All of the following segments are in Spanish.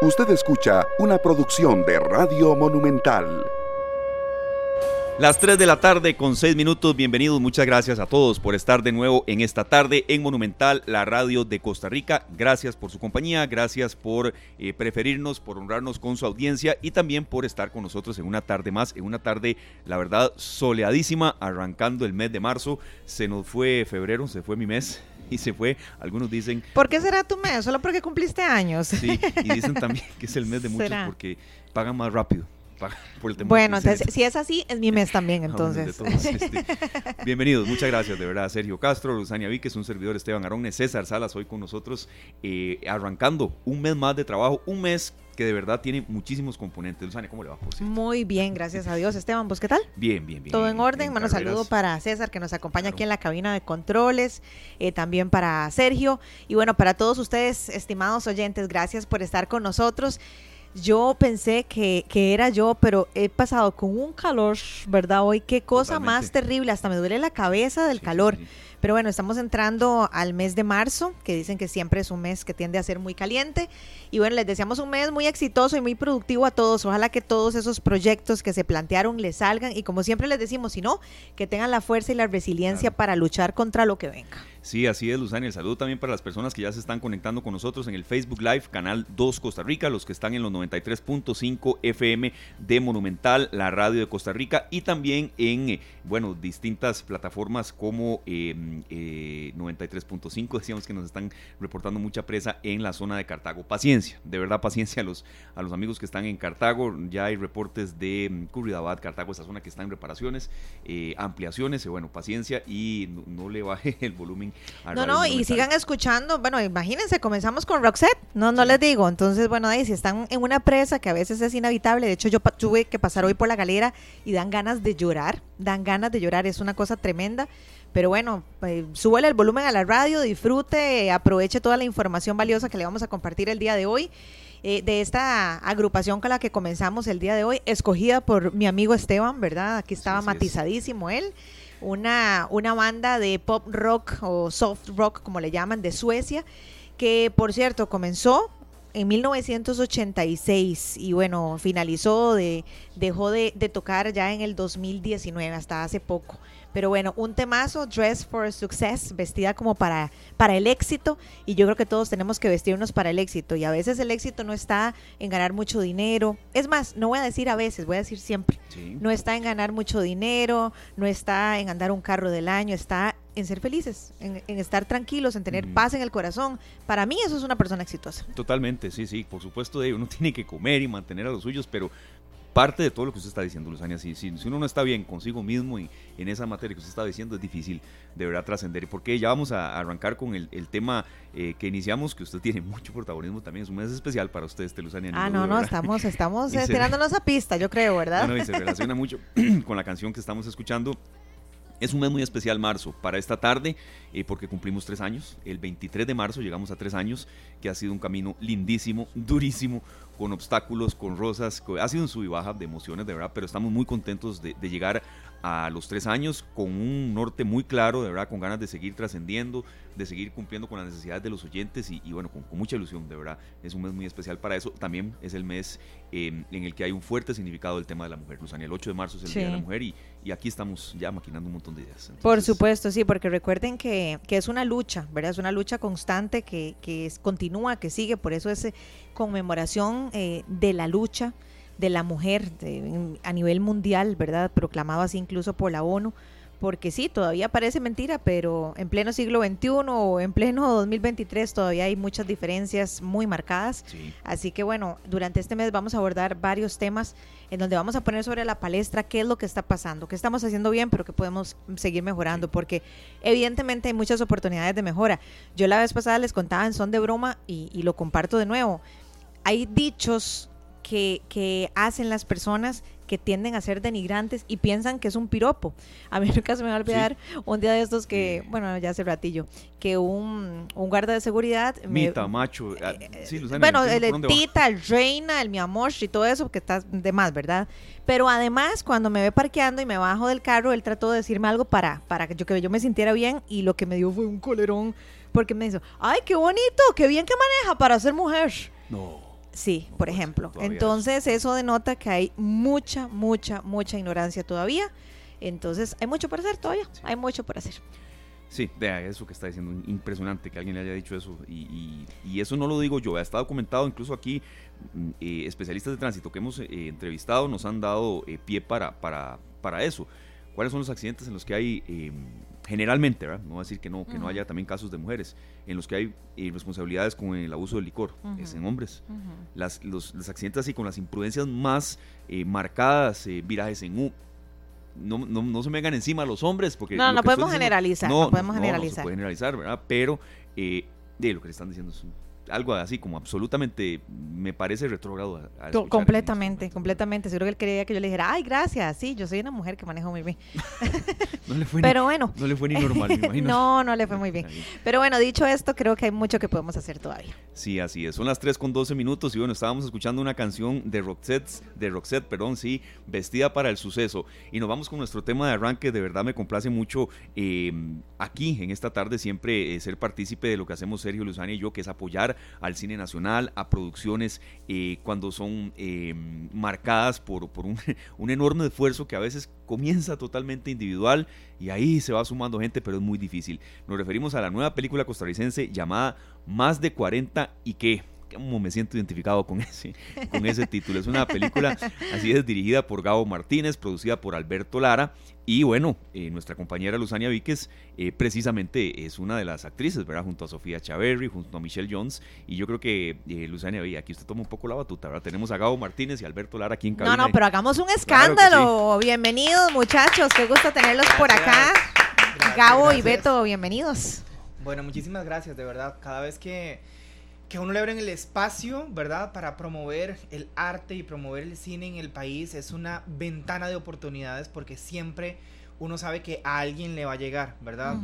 Usted escucha una producción de Radio Monumental. Las 3 de la tarde con 6 minutos, bienvenidos, muchas gracias a todos por estar de nuevo en esta tarde en Monumental, la radio de Costa Rica. Gracias por su compañía, gracias por eh, preferirnos, por honrarnos con su audiencia y también por estar con nosotros en una tarde más, en una tarde, la verdad, soleadísima, arrancando el mes de marzo. Se nos fue febrero, se fue mi mes, y se fue. Algunos dicen... ¿Por qué será tu mes? ¿Solo porque cumpliste años? Sí, y dicen también que es el mes de muchos porque pagan más rápido. Por el bueno, entonces, si es así, es mi mes también, entonces. Este, bienvenidos, muchas gracias, de verdad, Sergio Castro, Luzania Víquez, un servidor Esteban Arones, César Salas, hoy con nosotros, eh, arrancando un mes más de trabajo, un mes que de verdad tiene muchísimos componentes. Luzania, ¿cómo le va? Por Muy bien, gracias a Dios. Esteban, ¿vos qué tal? Bien, bien, bien. Todo en orden. Bueno, saludo para César que nos acompaña aquí en la cabina de controles, eh, también para Sergio y bueno, para todos ustedes, estimados oyentes, gracias por estar con nosotros. Yo pensé que, que, era yo, pero he pasado con un calor, ¿verdad? Hoy, qué cosa más terrible, hasta me duele la cabeza del calor. Pero bueno, estamos entrando al mes de marzo, que dicen que siempre es un mes que tiende a ser muy caliente. Y bueno, les deseamos un mes muy exitoso y muy productivo a todos. Ojalá que todos esos proyectos que se plantearon les salgan. Y como siempre les decimos, si no, que tengan la fuerza y la resiliencia para luchar contra lo que venga. Sí, así es, Luzania. El saludo también para las personas que ya se están conectando con nosotros en el Facebook Live, Canal 2 Costa Rica, los que están en los 93.5 FM de Monumental, la radio de Costa Rica, y también en, eh, bueno, distintas plataformas como eh, eh, 93.5, decíamos que nos están reportando mucha presa en la zona de Cartago. Paciencia, de verdad paciencia a los, a los amigos que están en Cartago. Ya hay reportes de mm, Curridabad, Cartago, esa zona que está en reparaciones, eh, ampliaciones, bueno, paciencia y no le baje el volumen no, no, y sigan escuchando. Bueno, imagínense, comenzamos con Roxette, no, no les digo. Entonces, bueno, ahí si están en una presa que a veces es inevitable, de hecho yo tuve que pasar hoy por la galera y dan ganas de llorar, dan ganas de llorar, es una cosa tremenda. Pero bueno, eh, súbele el volumen a la radio, disfrute, aproveche toda la información valiosa que le vamos a compartir el día de hoy. Eh, de esta agrupación con la que comenzamos el día de hoy, escogida por mi amigo Esteban, ¿verdad? Aquí estaba matizadísimo él una, una banda de pop rock o soft rock, como le llaman, de Suecia, que por cierto comenzó en 1986 y bueno, finalizó, de, dejó de, de tocar ya en el 2019, hasta hace poco. Pero bueno, un temazo, Dress for Success, vestida como para, para el éxito. Y yo creo que todos tenemos que vestirnos para el éxito. Y a veces el éxito no está en ganar mucho dinero. Es más, no voy a decir a veces, voy a decir siempre. No está en ganar mucho dinero, no está en andar un carro del año, está en ser felices, en, estar tranquilos, en tener paz en el corazón. Para mí eso es una persona exitosa. Totalmente, sí, sí, por supuesto, uno tiene que comer y mantener a los suyos, pero parte de todo lo que usted está diciendo, Luzania. Si, si, uno no está bien consigo mismo y en esa materia que usted está diciendo, es difícil de verdad trascender. Porque ya vamos a arrancar con el, tema eh, que iniciamos, que usted tiene mucho protagonismo también. Es un mes especial para usted, este Luzania. Ah, no, no, estamos, estamos tirándonos a pista, yo creo, ¿verdad? Bueno, y se relaciona mucho con la canción que estamos escuchando. Es un mes muy especial marzo para esta tarde eh, porque cumplimos tres años. El 23 de marzo llegamos a tres años, que ha sido un camino lindísimo, durísimo, con obstáculos, con rosas. Ha sido un sub y baja de emociones, de verdad, pero estamos muy contentos de, llegar a los tres años con un norte muy claro, de verdad, con ganas de seguir trascendiendo, de seguir cumpliendo con las necesidades de los oyentes y, bueno, con, mucha ilusión, de verdad. Es un mes muy especial para eso. También es el mes em, en el que hay un fuerte significado del tema de la mujer. Luzania, el 8 de marzo es el Día de la Mujer y, y, aquí estamos ya maquinando un montón de ideas. Por supuesto, sí, porque recuerden que, que, es una lucha, ¿verdad? Es una lucha constante que, que es, continúa, que sigue, por eso es conmemoración eh, de la lucha de la mujer a nivel mundial, ¿verdad? Proclamado así incluso por la ONU, porque sí, todavía parece mentira, pero en pleno siglo XXI o en pleno 2023 todavía hay muchas diferencias muy marcadas. Así que bueno, durante este mes vamos a abordar varios temas en donde vamos a poner sobre la palestra qué es lo que está pasando, qué estamos haciendo bien, pero que podemos seguir mejorando, porque evidentemente hay muchas oportunidades de mejora. Yo la vez pasada les contaba en son de broma y, y lo comparto de nuevo hay dichos que, que, hacen las personas que tienden a ser denigrantes y piensan que es un piropo. A mí nunca se me va a olvidar un día de estos que, bueno, ya hace ratillo, que un, un guarda de seguridad... Mita, macho. Ah, eh, sí, bueno, el, tita, el reina, el mi amor y todo eso, que está de más, ¿verdad? Pero además, cuando me ve parqueando y me bajo del carro, él trató de decirme algo para, para que, yo, que yo me sintiera bien y lo que me dio fue un colerón porque me dijo, ay, qué bonito, qué bien que maneja para ser mujer. No. Sí, por ejemplo. Entonces eso denota que hay mucha, mucha, mucha ignorancia todavía. Entonces hay mucho por hacer todavía. Sí. Hay mucho por hacer. Sí, vea, eso que está diciendo, impresionante que alguien le haya dicho eso. Y, y- y eso no lo digo yo, está documentado incluso aquí. mm, eh, especialistas de tránsito que hemos eh, entrevistado nos han dado eh, pie para, para, para eso. ¿Cuáles son los accidentes en los que hay, eh, generalmente, ¿verdad? no voy a decir que no, que no haya también casos de mujeres, en los que hay eh, responsabilidades con el abuso del licor, es en hombres? Las, los, los accidentes así con las imprudencias más eh, marcadas, eh, virajes en U. No, no, no se me hagan encima los hombres porque... No, no podemos diciendo- generalizar. No, podemos no, generalizar. No se puede generalizar, ¿verdad? Pero eh, de lo que le están diciendo es un- algo así como absolutamente me parece retrógrado. completamente, completamente. Seguro que él quería que yo le dijera, ay, gracias. Sí, yo soy una mujer que manejo muy bien. No le fue, Pero bueno. ni, no le fue ni normal, me imagino. no, no le fue muy bien. Pero bueno, dicho esto, creo que hay mucho que podemos hacer todavía. Sí, así es. Son las 3 con 12 minutos y bueno, estábamos escuchando una canción de Roxette, de Roxette, perdón, sí, vestida para el suceso. Y nos vamos con nuestro tema de arranque. De verdad me complace mucho eh, aquí, en esta tarde, siempre eh, ser partícipe de lo que hacemos Sergio Luzani y yo, que es apoyar al cine nacional, a producciones eh, cuando son eh, marcadas por, por un, un enorme esfuerzo que a veces comienza totalmente individual y ahí se va sumando gente, pero es muy difícil. Nos referimos a la nueva película costarricense llamada Más de 40 y qué. Como me siento identificado con ese, con ese título. Es una película, así es, dirigida por Gabo Martínez, producida por Alberto Lara. Y bueno, eh, nuestra compañera Luzania Víquez eh, precisamente es una de las actrices, ¿verdad? Junto a Sofía Chaverri, junto a Michelle Jones. Y yo creo que eh, Luzania, aquí usted toma un poco la batuta, ¿verdad? Tenemos a Gabo Martínez y Alberto Lara aquí en cabina. No, no, pero hagamos un Claro escándalo. Bienvenidos, muchachos. Qué gusto tenerlos por acá. Gracias, Gabo y. Beto, bienvenidos. Bueno, muchísimas gracias, de verdad. Cada vez que, que uno le abren el espacio, ¿verdad? Para promover el arte y promover el cine en el país, es una ventana de oportunidades porque siempre uno sabe que a alguien le va a llegar, ¿verdad?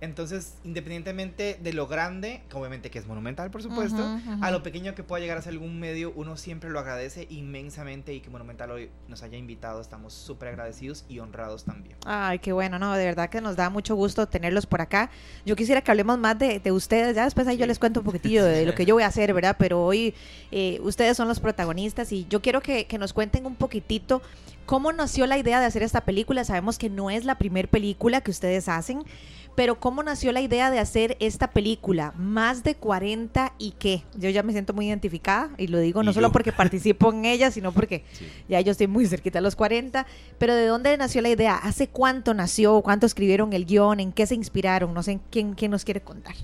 Entonces, independientemente de lo grande, que obviamente que es monumental, por supuesto, a lo pequeño que pueda llegar a ser algún medio, uno siempre lo agradece inmensamente y que Monumental hoy nos haya invitado. Estamos súper agradecidos y honrados también. Ay, qué bueno, no, de verdad que nos da mucho gusto tenerlos por acá. Yo quisiera que hablemos más de, de ustedes, ya después ahí yo les cuento un poquitillo de lo que yo voy a hacer, ¿verdad? Pero hoy eh, ustedes son los protagonistas y yo quiero que, que nos cuenten un poquitito cómo nació la idea de hacer esta película. Sabemos que no es la primer película que ustedes hacen, pero cómo nació la idea de hacer esta película, más de 40 y qué. Yo ya me siento muy identificada y lo digo no solo yo. porque participo en ella, sino porque Sí. ya yo estoy muy cerquita a los 40, pero ¿de dónde nació la idea? ¿Hace cuánto nació? ¿Cuánto escribieron el guion? ¿En qué se inspiraron? No sé quién, quién nos quiere contar.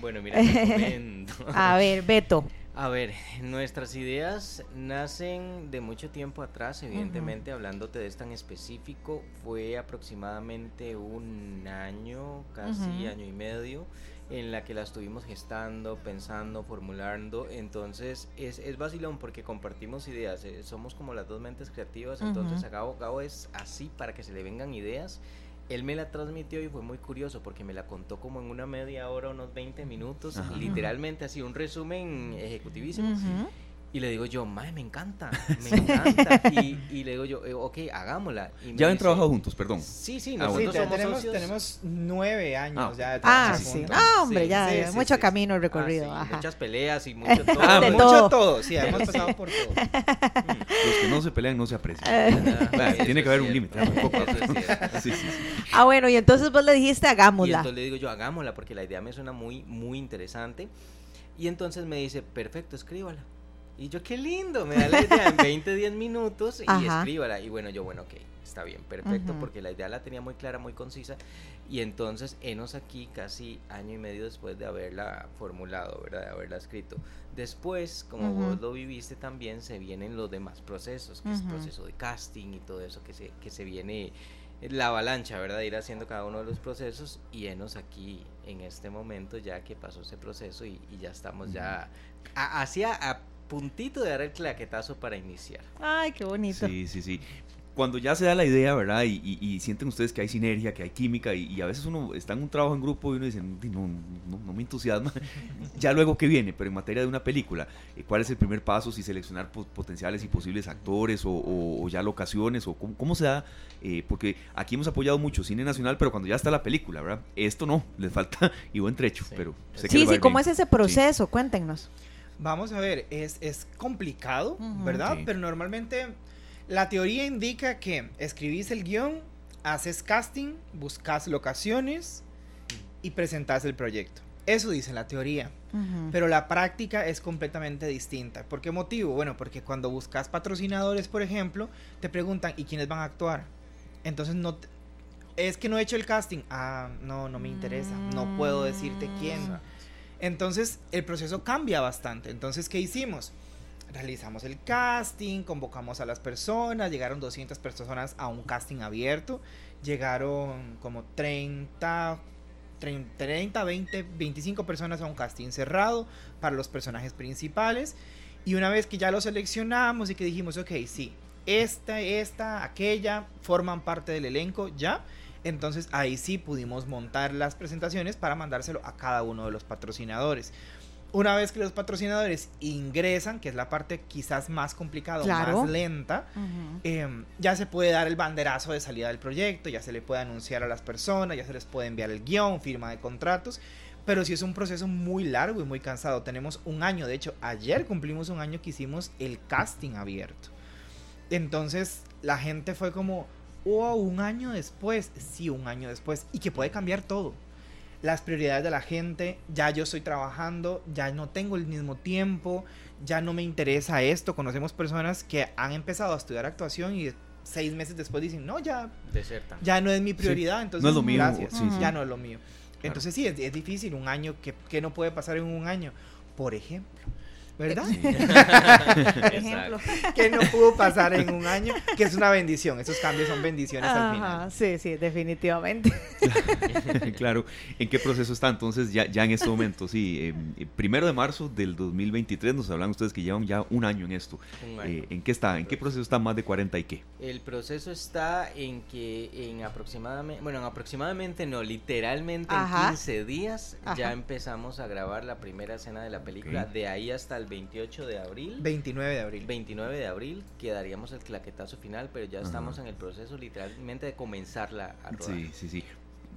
Bueno, mira, te comento. A ver, Beto. A ver, nuestras ideas nacen de mucho tiempo atrás, evidentemente, hablándote de esta en específico, fue aproximadamente un año, casi año y medio, en la que la estuvimos gestando, pensando, formulando. Entonces, es, es vacilón porque compartimos ideas, eh, somos como las dos mentes creativas, entonces Ujú. a Gabo, Gabo es así para que se le vengan ideas. Él me la transmitió y fue muy curioso porque me la contó como en una media hora, unos 20 minutos, Ajá. literalmente así, un resumen ejecutivísimo. Y le digo yo, mae, me encanta, me encanta. Y, y le digo yo, eh, ok, hagámosla. Y Ya han trabajado juntos, perdón. Sí, sí, Ah, nosotros bueno. Sí, somos tenemos, socios. tenemos nueve años Ah, ya de Ah, sí. juntos. No, hombre, Sí, ya, sí, ya, sí, mucho sí. camino Ah, recorrido. sí, ajá. muchas peleas y mucho todo. Ah, De bueno. todo. Mucho todo, sí, hemos pasado por todo. Los que no se pelean no se aprecian. Vaya, Eso tiene que haber un límite. Ah, bueno, y entonces vos le dijiste Y hagámosla. entonces le digo yo, hagámosla porque la idea me suena muy, muy interesante. Y entonces me dice, perfecto, escríbala. Y yo, qué lindo, me da la idea en 20, 10 minutos y Ajá. escríbala. Y bueno, yo, bueno, ok, está bien, perfecto, Ujú. porque la idea la tenía muy clara, muy concisa. Y entonces, enos aquí casi año y medio después de haberla formulado, ¿verdad? De haberla escrito. Después, como Ujú. vos lo viviste también, se vienen los demás procesos, que es Ujú. proceso de casting y todo eso que se, que se viene la avalancha, ¿verdad? Ir haciendo cada uno de los procesos y enos aquí en este momento ya que pasó ese proceso y, y ya estamos ya hacia a puntito de dar el claquetazo para iniciar. Ay, qué bonito. Sí, sí, sí. Cuando ya se da la idea, ¿verdad? Y, y- y sienten ustedes que hay sinergia, que hay química, y, y a veces uno está en un trabajo en grupo y uno dice, "Di, no, no, no me entusiasma. ya luego que viene, pero en materia de una película, eh, ¿cuál es el primer paso? Si seleccionar po- potenciales y posibles actores o, o- o ya locaciones, o cómo, cómo se da, Eh, porque aquí hemos apoyado mucho cine nacional, pero cuando ya está la película, ¿verdad? Esto no, les falta y buen trecho, Sí. pero sé que Sí, sí, ¿cómo bien. es ese proceso? Cuéntenos. Vamos a ver, es, es complicado. ¿verdad? Sí. Pero normalmente la teoría indica que escribís el guion, haces casting, buscas locaciones y presentas el proyecto. Eso dice la teoría. Pero la práctica es completamente distinta. ¿Por qué motivo? Bueno, porque cuando buscas patrocinadores, por ejemplo, te preguntan, ¿y quiénes van a actuar? Entonces no... te- Es que no he hecho el casting. Ah, no, no me interesa. No puedo decirte quién. Entonces el proceso cambia bastante. Entonces, ¿qué hicimos? Realizamos el casting, convocamos a las personas, llegaron 200 personas a un casting abierto, llegaron como 30, 30, 30, 20, 25 personas a un casting cerrado para los personajes principales. Y una vez que ya lo seleccionamos y que dijimos, ok, sí, esta, esta, aquella, forman parte del elenco ya, entonces ahí sí pudimos montar las presentaciones para mandárselo a cada uno de los patrocinadores. Una vez que los patrocinadores ingresan, que es la parte quizás más complicada, Claro. más lenta, eh, ya se puede dar el banderazo de salida del proyecto, ya se le puede anunciar a las personas, ya se les puede enviar el guion, firma de contratos, pero sí es un proceso muy largo y muy cansado. Tenemos un año, de hecho, ayer cumplimos un año que hicimos el casting abierto. Entonces la gente fue como, oh, un año después, sí, un año después, y que puede cambiar todo. Las prioridades de la gente, ya yo estoy trabajando, ya no tengo el mismo tiempo, ya no me interesa esto. Conocemos personas que han empezado a estudiar actuación y seis meses después dicen, no, ya, ya no es mi prioridad, entonces no es lo mío, gracias, sí, sí. ya no es lo mío. Entonces sí, es, es difícil un año que, que no puede pasar en un año, por ejemplo, ¿verdad? Por ejemplo. que no pudo pasar en un año, que es una bendición, esos cambios son bendiciones al Ajá, final. sí, sí, definitivamente. claro. ¿En qué proceso está entonces ya, ya en este momento? Sí, eh, eh, primero de marzo del 2023 nos hablan ustedes que llevan ya un año en esto. Un año. Eh, ¿En qué está? ¿En qué proceso está más de 40 y qué? El proceso está en que en aproximadamente, bueno, en aproximadamente no, literalmente Ajá. en 15 días Ajá. ya empezamos a grabar la primera escena de la película. Ok. De ahí hasta el 28 de abril. 29 de abril. 29 de abril quedaríamos el claquetazo final, pero ya Ajá. estamos en el proceso literalmente de comenzarla a rodar. Sí, sí, sí.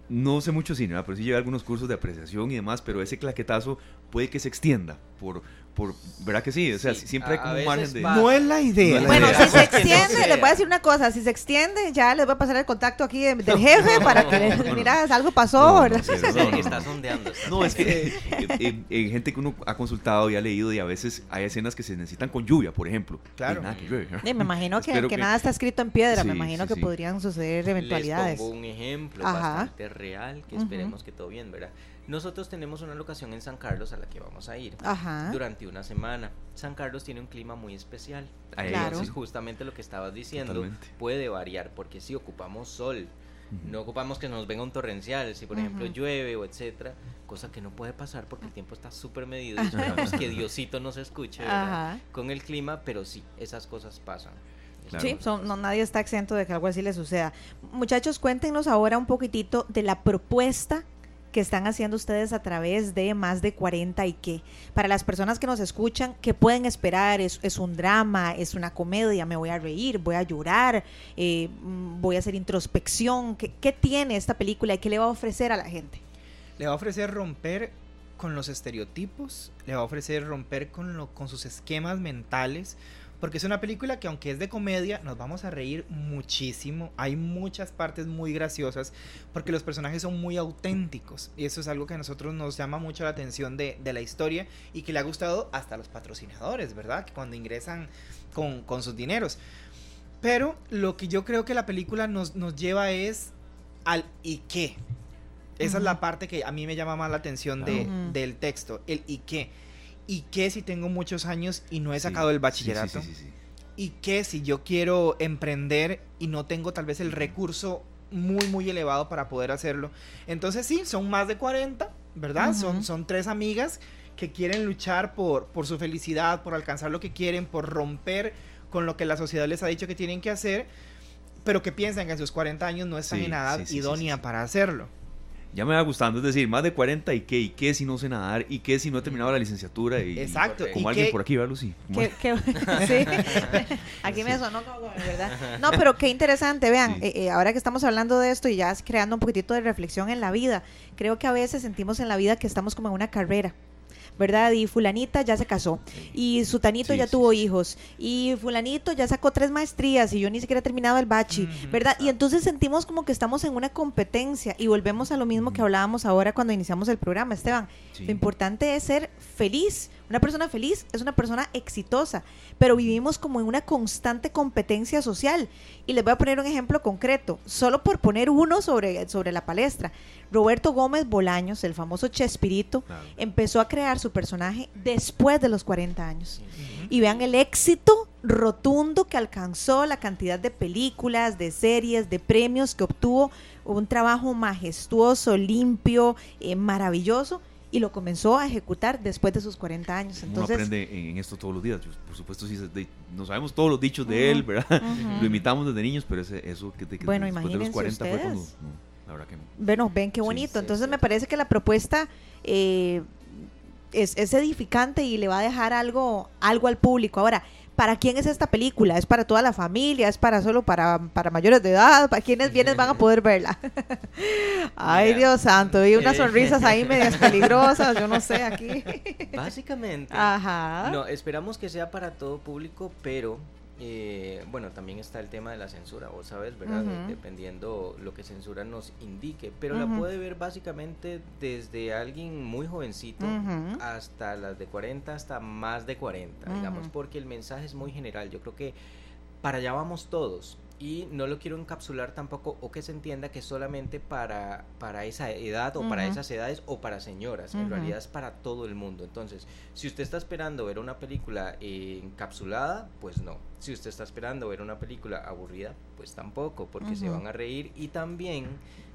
No sé mucho cine, pero sí llevé algunos cursos de apreciación y demás, pero ese claquetazo puede que se extienda por, por ¿verdad que sí? O sea, Sí, siempre hay como un margen de... va- No es la idea. No es la Bueno, idea. si se Que no extiende, les voy a decir una cosa, si se extiende, ya les voy a pasar el contacto aquí de- del jefe para que, les- No, no. mira, algo pasó, No, no, ¿verdad? sí, Sí, no, no, está no. sondeando. está No, es que eh, eh, gente que uno ha consultado y ha leído y a veces hay escenas que se necesitan con lluvia, por ejemplo. Claro. Y nada que llueve. Sí, me imagino que, que que- nada está escrito en piedra, me imagino sí, que sí. podrían suceder eventualidades. Les pongo un ejemplo Ajá. bastante real que esperemos que todo bien, ¿verdad? Nosotros tenemos una locación en San Carlos a la que vamos a ir Ajá. durante una semana. San Carlos tiene un clima muy especial. Ahí, Claro. Entonces, justamente lo que estabas diciendo Totalmente. puede variar, porque si ocupamos sol, Ujú. no ocupamos que nos venga un torrencial, si por ejemplo Ujú. llueve o etcétera, cosa que no puede pasar porque el tiempo está súper medido y esperamos que Diosito nos escuche con el clima, pero sí, esas cosas pasan. Claro. Sí, son- no, nadie está exento de que algo así le suceda. Muchachos, cuéntenos ahora un poquitito de la propuesta que están haciendo ustedes a través de más de 40 y qué. Para las personas que nos escuchan, ¿qué pueden esperar? ¿Es, es un drama? ¿Es una comedia? ¿Me voy a reír? ¿Voy a llorar? Eh, mm, ¿Voy a hacer introspección? ¿Qué, qué tiene esta película y qué le va a ofrecer a la gente? Le va a ofrecer romper con los estereotipos, le va a ofrecer romper con, lo, con sus esquemas mentales, porque es una película que aunque es de comedia, nos vamos a reír muchísimo. Hay muchas partes muy graciosas, porque los personajes son muy auténticos, y eso es algo que a nosotros nos llama mucho la atención de, de la historia y que le ha gustado hasta a los patrocinadores, ¿verdad? Que cuando ingresan con, con sus dineros. Pero lo que yo creo que la película nos, nos lleva es al y qué. Esa es la parte que a mí me llama más la atención de, Ujú. del texto. El y qué. ¿Y qué si tengo muchos años y no he Sí, sacado el bachillerato? Sí, sí, sí, sí. ¿Y qué si yo quiero emprender y no tengo tal vez el recurso muy, muy elevado para poder hacerlo? Entonces sí, son más de 40, ¿verdad? Son, son tres amigas que quieren luchar por, por su felicidad, por alcanzar lo que quieren, por romper con lo que la sociedad les ha dicho que tienen que hacer, pero que piensan que a sus 40 años no están Sí, en edad sí, sí, sí, idónea sí. para hacerlo. Ya me va gustando, es decir, más de 40 y qué, y qué si no sé nadar, y qué si no he terminado la licenciatura. Y, Exacto. Como ¿Y alguien qué- por aquí, ¿verdad, Lucy? Como- ¿Qué- qué- sí. Aquí me sonó como, ¿verdad? No, pero qué interesante, vean, Sí. eh, eh, ahora que estamos hablando de esto y ya creando un poquitito de reflexión en la vida, creo que a veces sentimos en la vida que estamos como en una carrera. ¿Verdad? Y fulanita ya se casó, y sutanito Sí, ya sí, tuvo sí. hijos, y fulanito ya sacó tres maestrías y yo ni siquiera he terminado el bachi, ¿verdad? Y entonces sentimos como que estamos en una competencia y volvemos a lo mismo que hablábamos ahora cuando iniciamos el programa, Esteban. Lo importante es ser feliz. Una persona feliz es una persona exitosa, pero vivimos como en una constante competencia social. Y les voy a poner un ejemplo concreto, solo por poner uno sobre, sobre la palestra. Roberto Gómez Bolaños, el famoso Chespirito, Claro. empezó a crear su personaje después de los 40 años. Y vean el éxito rotundo que alcanzó, la cantidad de películas, de series, de premios que obtuvo, un trabajo majestuoso, limpio, eh, maravilloso, y lo comenzó a ejecutar después de sus 40 años. Uno Entonces, aprende en esto todos los días. Yo, por supuesto, sí, de- no sabemos todos los dichos de él, ¿verdad? Ujú. Lo imitamos desde niños, pero ese, eso que, de que Bueno, después de los imagínense 40 fue cuando... ustedes. no, la verdad que no. bueno, ven qué Sí, bonito. sí, Entonces sí. me parece que la propuesta eh, es, es edificante y le va a dejar algo, algo al público. Ahora, ¿para quién es esta película? ¿Es para toda la familia? ¿Es para solo para, para mayores de edad? ¿Para quienes vienes van a poder verla? Ay. Dios santo, y unas Eh. sonrisas ahí medias peligrosas, yo no sé, aquí. Básicamente. Ajá. No, esperamos que sea para todo público, pero eh, bueno, también está el tema de la censura, vos sabes, ¿verdad? Dependiendo lo que censura nos indique, pero la puede ver básicamente desde alguien muy jovencito hasta las de 40, hasta más de 40, digamos, porque el mensaje es muy general. Yo creo que para allá vamos todos. Y no lo quiero encapsular tampoco o que se entienda que solamente para, para esa edad o para esas edades o para señoras. En realidad es para todo el mundo. Entonces, si usted está esperando ver una película eh, encapsulada, pues no. Si usted está esperando ver una película aburrida, pues tampoco, porque se van a reír y también,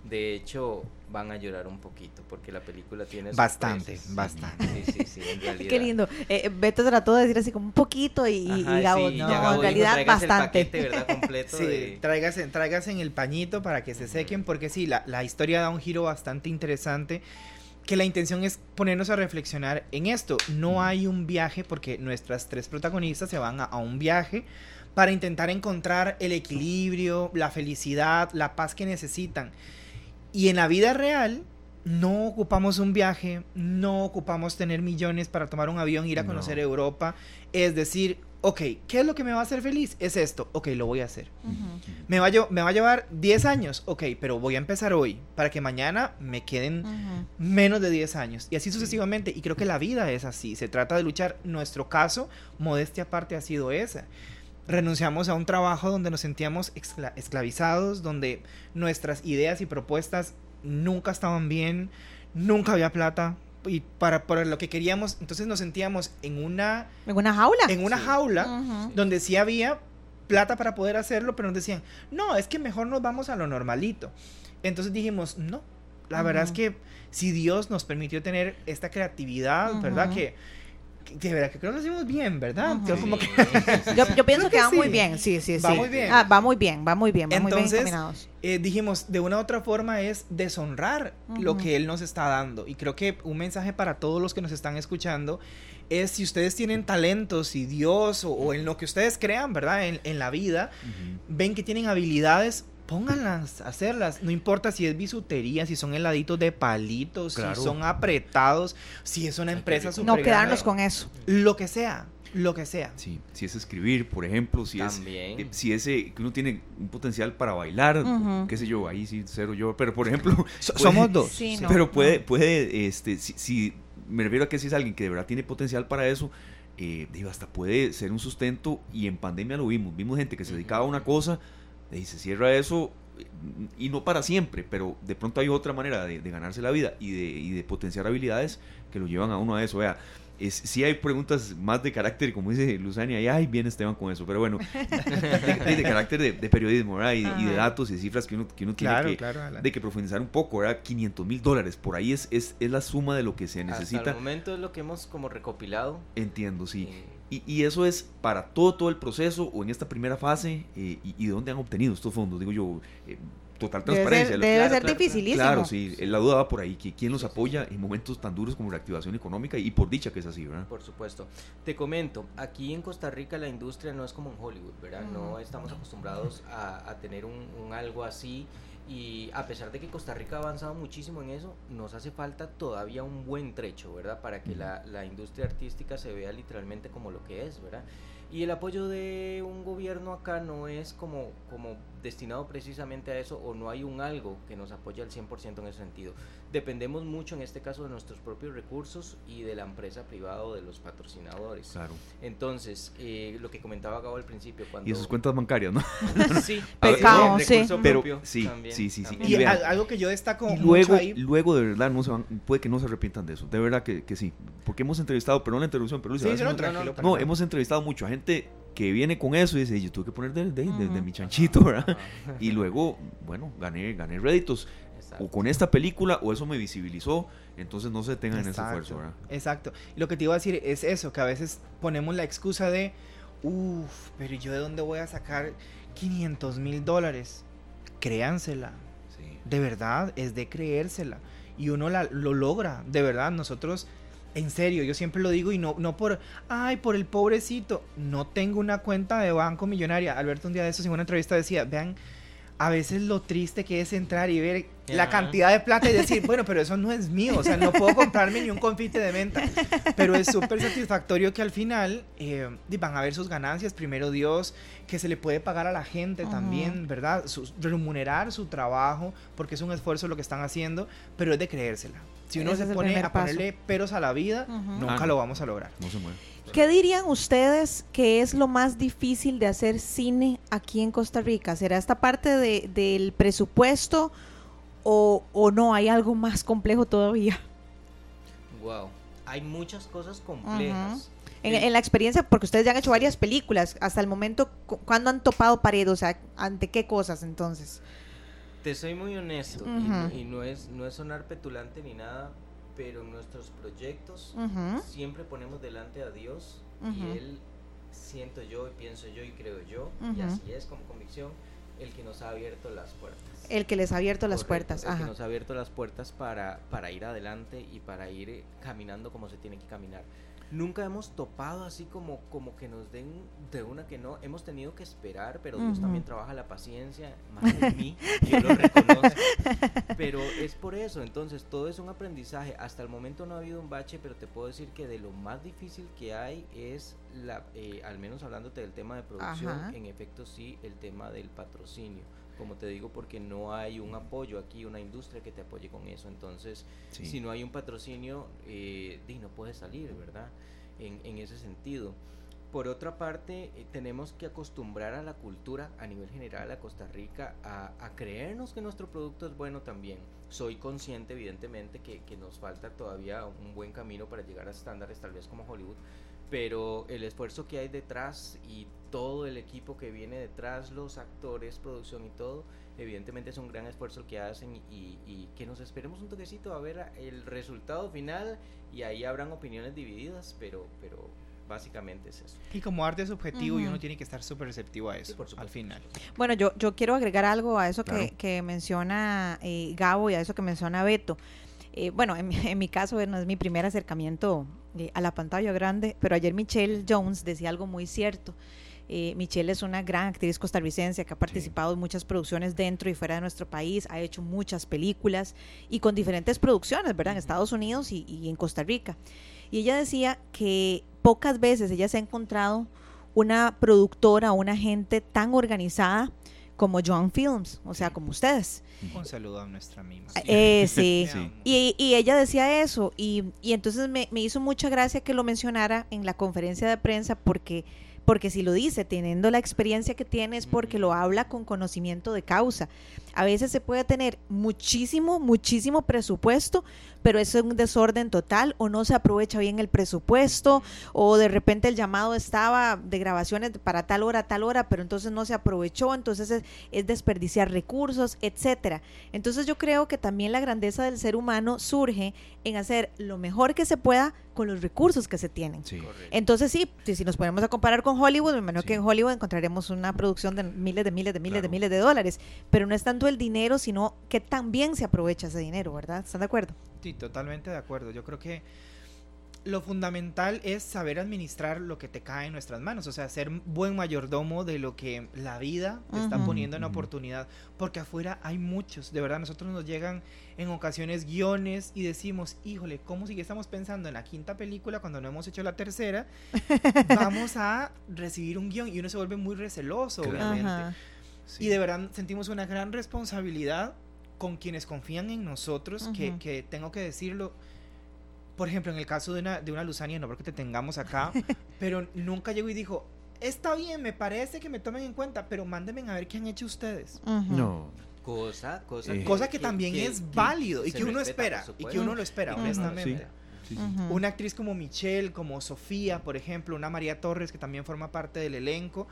de hecho, van a llorar un poquito, porque la película tiene Bastante, sorpresas. bastante. Sí, sí, sí, en realidad. Qué lindo. Eh, Beto trató de decir así como un poquito y, y Ajá, Gabo, sí, no, Gabo en dijo, realidad "Tráigase el bastante. paquete, ¿verdad? Completo Sí, de- tráigase, tráigase en el pañito para que se sequen, porque sí, la, la historia da un giro bastante interesante. Que la intención es ponernos a reflexionar en esto. No hay un viaje, porque nuestras tres protagonistas se van a, a un viaje para intentar encontrar el equilibrio, la felicidad, la paz que necesitan. Y en la vida real, no ocupamos un viaje, no ocupamos tener millones para tomar un avión ir a No. conocer Europa. Es decir, ok, ¿qué es lo que me va a hacer feliz? Es esto, ok, lo voy a hacer. Ujú. Me va, a, me va a llevar 10 años, ok, pero voy a empezar hoy para que mañana me queden Ujú. menos de 10 años. Y así sucesivamente. Y creo que la vida es así. Se trata de luchar. Nuestro caso, modestia aparte, ha sido esa. Renunciamos a un trabajo donde nos sentíamos escla- esclavizados, donde nuestras ideas y propuestas nunca estaban bien, nunca había plata. Y para, para lo que queríamos, entonces nos sentíamos en una, En una jaula. en una Sí. jaula donde sí había plata para poder hacerlo, pero nos decían, no, es que mejor nos vamos a lo normalito. Entonces dijimos, no, la verdad es que si Dios nos permitió tener esta creatividad, ¿verdad? Que de verdad que creo que lo hicimos bien, ¿verdad? Como que Yo, yo pienso Creo que, que va muy bien, sí, sí, Va sí. muy bien. Ah, va muy bien, va muy bien, va muy bien Entonces, eh, dijimos, de una u otra forma es deshonrar lo que Él nos está dando. Y creo que un mensaje para todos los que nos están escuchando es si ustedes tienen talentos y Dios o, o en lo que ustedes crean, ¿verdad? En, en la vida, ven que tienen habilidades, pónganlas, hacerlas. No importa si es bisutería, si son heladitos de palitos, Claro. si son apretados, si es una empresa rico. No quedarnos grande, con eso. Lo que sea, lo que sea. Sí, si es escribir, por ejemplo, si es También. eh, si ese que uno tiene un potencial para bailar, qué sé yo, ahí sí cero yo, pero por ejemplo, So- puede- somos dos. Sí, no. pero puede puede este si, si- me refiero a que si es alguien que de verdad tiene potencial para eso, eh, digo, hasta puede ser un sustento y en pandemia lo vimos, vimos gente que se dedicaba a una cosa y se cierra eso y no para siempre, pero de pronto hay otra manera de, de ganarse la vida y de, y de potenciar habilidades que lo llevan a uno a eso. Vea, es, sí hay preguntas más de carácter, como dice Luzania, y ay, bien Esteban con eso, pero bueno, de, de- de carácter de, de periodismo, ¿verdad? Y, y de datos y cifras que uno, que uno Claro, tiene que, claro. adelante. de que profundizar un poco, ¿verdad? 500 mil dólares, por ahí es, es, es la suma de lo que se Hasta necesita. el momento es lo que hemos como recopilado. Entiendo, sí. Eh, Y, y eso es para todo, todo el proceso o en esta primera fase eh, y, y de dónde han obtenido estos fondos, digo yo, eh, total Debe transparencia. ser, Lo- debe claro, ser claro, dificilísimo. Claro, sí, la duda va por ahí, que quién los apoya en momentos tan duros como reactivación económica y por dicha que es así, ¿verdad? Por supuesto. Te comento, aquí en Costa Rica la industria no es como en Hollywood, ¿verdad? No Ujú. estamos acostumbrados a, a tener un, un algo así Y a pesar de que Costa Rica ha avanzado muchísimo en eso, nos hace falta todavía un buen trecho, ¿verdad? Para que la, la industria artística se vea literalmente como lo que es, ¿verdad? Y el apoyo de un gobierno acá no es como, como destinado precisamente a eso o no hay un algo que nos apoye al 100% en ese sentido. Dependemos mucho en este caso de nuestros propios recursos y de la empresa privada o de los patrocinadores. Claro. Entonces, eh, lo que comentaba Gabo al principio, cuando... Y sus cuentas bancarias, ¿no? sí, Pecado, sí. Pero sí, también, sí, sí, sí. Y Y vean, al- algo que yo destaco Y mucho luego, ahí, luego de verdad no se van- puede que no se arrepientan de eso. De verdad que, que sí. Porque hemos entrevistado, perdón la interrupción, pero Luis, Sí, no, no, no, perdón. hemos entrevistado mucho a gente que viene con eso y dice, yo tuve que poner de, de- de- de Ujú. mi chanchito, ¿verdad? Y luego, bueno, gané, gané réditos. Exacto. O con esta película, o eso me visibilizó. Entonces no se detengan en ese esfuerzo, ¿verdad? Exacto. Lo que te iba a decir es eso, que a veces ponemos la excusa de, uff, pero ¿yo de dónde voy a sacar 500 mil dólares? Créansela. Sí. De verdad, es de creérsela. Y uno la, lo logra, de verdad. Nosotros, en serio, yo siempre lo digo y no, no por, ay, por el pobrecito. No tengo una cuenta de banco millonaria. Alberto un día de esos en una entrevista decía, vean, a veces lo triste que es entrar y ver la cantidad de plata y decir, bueno, pero eso no es mío, o sea, no puedo comprarme ni un confite de venta. Pero es súper satisfactorio que al final eh, van a ver sus ganancias, primero Dios, que se le puede pagar a la gente también, ¿verdad? Su- remunerar su trabajo, porque es un esfuerzo lo que están haciendo, pero es de creérsela. Si uno Ese se pone a ponerle peros a la vida, nunca Ah, lo vamos a lograr. No se mueve. ¿Qué dirían ustedes que es lo más difícil de hacer cine aquí en Costa Rica? ¿Será esta parte de- del presupuesto o, o no? ¿Hay algo más complejo todavía? Wow. Hay muchas cosas complejas. En, la experiencia, porque ustedes ya han hecho varias películas, hasta el momento, cu- ¿cuándo han topado pared? O sea, ¿ante qué cosas entonces? Te soy muy honesto y y, no es no es sonar petulante ni nada, pero en nuestros proyectos siempre ponemos delante a Dios y él siento yo y pienso yo y creo yo y así es como convicción el que nos ha abierto las puertas. El que les ha abierto las puertas. El que nos ha abierto las puertas para, para ir adelante y para ir caminando como se tiene que caminar. Nunca hemos topado así como, como que nos den de una que no. Hemos tenido que esperar, pero Dios también trabaja la paciencia, más en mí, yo lo reconozco. Pero es por eso, entonces todo es un aprendizaje. Hasta el momento no ha habido un bache, pero te puedo decir que de lo más difícil que hay es, la, eh, al menos hablándote del tema de producción, Ajá. en efecto sí, el tema del patrocinio como te digo, porque no hay un apoyo aquí, una industria que te apoye con eso. Entonces, Sí. si no hay un patrocinio, eh, di, no puedes salir, ¿verdad? En, en ese sentido. Por otra parte, eh, tenemos que acostumbrar a la cultura a nivel general a Costa Rica a, a creernos que nuestro producto es bueno también. Soy consciente, evidentemente, que, que nos falta todavía un buen camino para llegar a estándares tal vez como Hollywood, pero el esfuerzo que hay detrás y todo el equipo que viene detrás, los actores, producción y todo, evidentemente es un gran esfuerzo que hacen y, y que nos esperemos un toquecito a ver el resultado final y ahí habrán opiniones divididas, pero, pero básicamente es eso. Y como arte es subjetivo y uno tiene que estar súper receptivo a Sí, eso, al final. Bueno, yo, yo quiero agregar algo a eso que, Claro. que menciona eh, Gabo y a eso que menciona Beto. Eh, bueno, en, mi- en mi caso no es mi primer acercamiento eh, a la pantalla grande, pero ayer Michelle Jones decía algo muy cierto. Eh, Michelle es una gran actriz costarricense que ha participado en muchas producciones dentro y fuera de nuestro país, ha hecho muchas películas y con diferentes producciones, ¿verdad? En Estados Unidos y, y en Costa Rica. Y ella decía que pocas veces ella se ha encontrado una productora o una gente tan organizada como Joan Films, o sea, como ustedes. Un saludo a nuestra misma. Eh, sí. Sí. Y, y ella decía eso, y, y entonces me, me hizo mucha gracia que lo mencionara en la conferencia de prensa, porque, porque si lo dice, teniendo la experiencia que tiene, es porque lo habla con conocimiento de causa. A veces se puede tener muchísimo, muchísimo presupuesto, pero eso es un desorden total, o no se aprovecha bien el presupuesto, o de repente el llamado estaba de grabaciones para tal hora, tal hora, pero entonces no se aprovechó, entonces es, es desperdiciar recursos, etcétera. Entonces yo creo que también la grandeza del ser humano surge en hacer lo mejor que se pueda con los recursos que se tienen. Sí. Entonces sí, si, nos ponemos a comparar con Hollywood, me imagino Sí. que en Hollywood encontraremos una producción de miles de miles de miles de miles de dólares, pero no es tanto el dinero, sino que también se aprovecha ese dinero, ¿verdad? ¿Están de acuerdo? Sí, totalmente de acuerdo. Yo creo que lo fundamental es saber administrar lo que te cae en nuestras manos, o sea, ser buen mayordomo de lo que la vida te está poniendo en oportunidad, porque afuera hay muchos, de verdad, nosotros nos llegan en ocasiones guiones y decimos, híjole, ¿cómo si ya estamos pensando en la quinta película cuando no hemos hecho la tercera? Vamos a recibir un guion y uno se vuelve muy receloso, Claro. obviamente. Sí. Y de verdad sentimos una gran responsabilidad con quienes confían en nosotros, que, Ujú. que tengo que decirlo. Por ejemplo, en el caso de una, de una Luzania, no porque te tengamos acá, pero nunca llegó y dijo, está bien, me parece que me tomen en cuenta, pero mándenme a ver qué han hecho ustedes. Ujú. No. Cosa, cosa, Eh. Cosa que, también es válido y que uno respeta, espera, y que uno lo espera, Ujú. honestamente. Sí, sí. Ujú. Una actriz como Michelle, como Sofía, por ejemplo, una María Torres que también forma parte del elenco.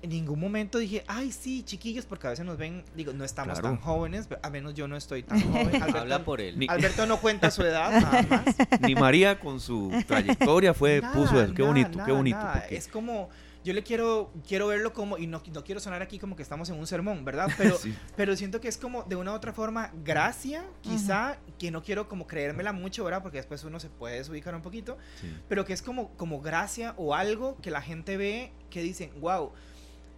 En ningún momento dije, ay, sí, chiquillos, porque a veces nos ven, digo, no estamos Claro. tan jóvenes, a menos yo no estoy tan joven. Habla Alberto, por él. Alberto no cuenta su edad, nada más. Ni María con su trayectoria fue, Nada, puso eso. Qué nada, bonito, qué bonito. porque- Es como, yo le quiero, quiero verlo como, y no, no quiero sonar aquí como que estamos en un sermón, ¿verdad? Pero, Sí. pero siento que es como de una u otra forma gracia, quizá, que no quiero como creérmela mucho, ¿verdad? Porque después uno se puede desubicar un poquito, sí. pero que es como, como gracia o algo que la gente ve que dicen, wow,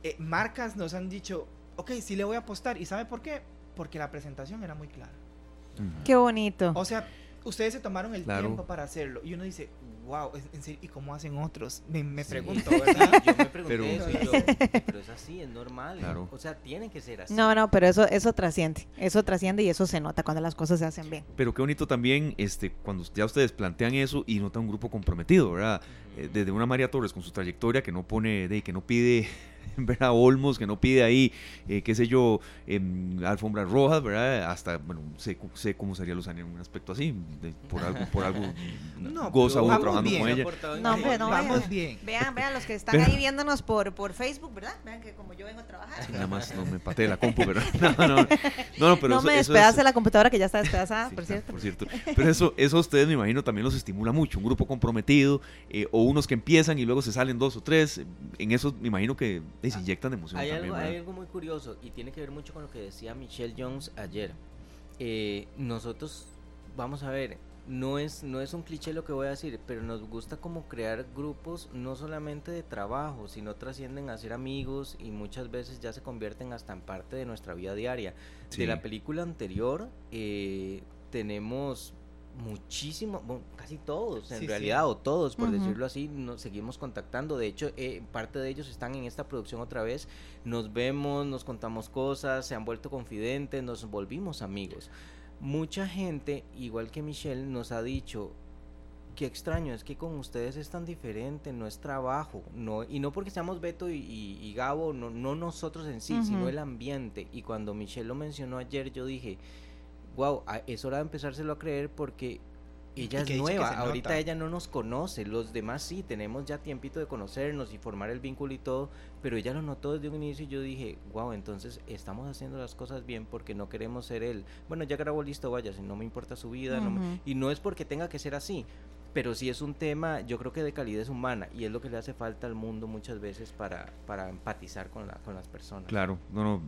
eh, marcas nos han dicho, ok, sí le voy a apostar. ¿Y sabe por qué? Porque la presentación era muy clara. Ujú. Qué bonito. O sea, ustedes se tomaron el Claro. tiempo para hacerlo. Y uno dice, wow, en- serio, ¿y cómo hacen otros? Me, me Sí. pregunto, ¿verdad? yo me pregunté Pero- eso y yo, pero es así, es normal. Claro. O sea, tiene que ser así. No, no, pero eso, eso trasciende. Eso trasciende y eso se nota cuando las cosas se hacen bien. Pero qué bonito también este, cuando ya ustedes plantean eso y notan un grupo comprometido, ¿verdad? Eh, desde una María Torres con su trayectoria que no pone, de, que no pide, ¿verdad? Olmos, que no pide ahí, eh, qué sé yo, em, alfombras rojas, ¿verdad? Hasta, bueno, sé, cu- sé cómo sería Luzania en un aspecto así, de- por algo, por algo No, goza uno vamos trabajando bien. con ella. No, hombre, no, Vamos vaya. bien. Vean, vean los que están Pero- ahí viéndonos por, por Facebook, ¿verdad? Vean que como yo vengo a trabajar. Sí, nada más no me patee la compu, ¿verdad? No, no, no, no, pero no eso, me eso despedace es, la computadora que ya está despedazada, Sí, por cierto. por cierto. Pero eso, eso a ustedes me imagino también los estimula mucho. Un grupo comprometido eh, o unos que empiezan y luego se salen dos o tres. eh, En eso me imagino que se inyectan de emoción Hay también. algo, hay algo muy curioso y tiene que ver mucho con lo que decía Michelle Jones ayer. Eh, nosotros, vamos a ver, no es, no es un cliché lo que voy a decir, pero nos gusta como crear grupos no solamente de trabajo, sino trascienden a ser amigos y muchas veces ya se convierten hasta en parte de nuestra vida diaria. Sí. De la película anterior eh, tenemos muchísimo, bueno, casi todos en Sí, sí. realidad, o todos por decirlo así, nos seguimos contactando. De hecho, eh, parte de ellos están en esta producción otra vez. Nos vemos, nos contamos cosas, se han vuelto confidentes, nos volvimos amigos. Mucha gente, igual que Michelle, nos ha dicho, qué extraño, es que con ustedes es tan diferente, no es trabajo, no, y no porque seamos Beto y, y- y Gabo, no, no nosotros en sí, sino el ambiente. Y cuando Michelle lo mencionó ayer, yo dije, wow, es hora de empezárselo a creer porque ella Y es que dice que nueva, ahorita nota. ella no nos conoce, los demás sí, tenemos ya tiempito de conocernos y formar el vínculo y todo, pero ella lo notó desde un inicio y yo dije, wow, entonces estamos haciendo las cosas bien porque no queremos ser él. Bueno, ya grabó listo, vaya, si no me importa su vida, no me- y no es porque tenga que ser así, pero sí es un tema, yo creo que de calidez humana y es lo que le hace falta al mundo muchas veces para, para empatizar con, la, con las personas. Claro, no, no,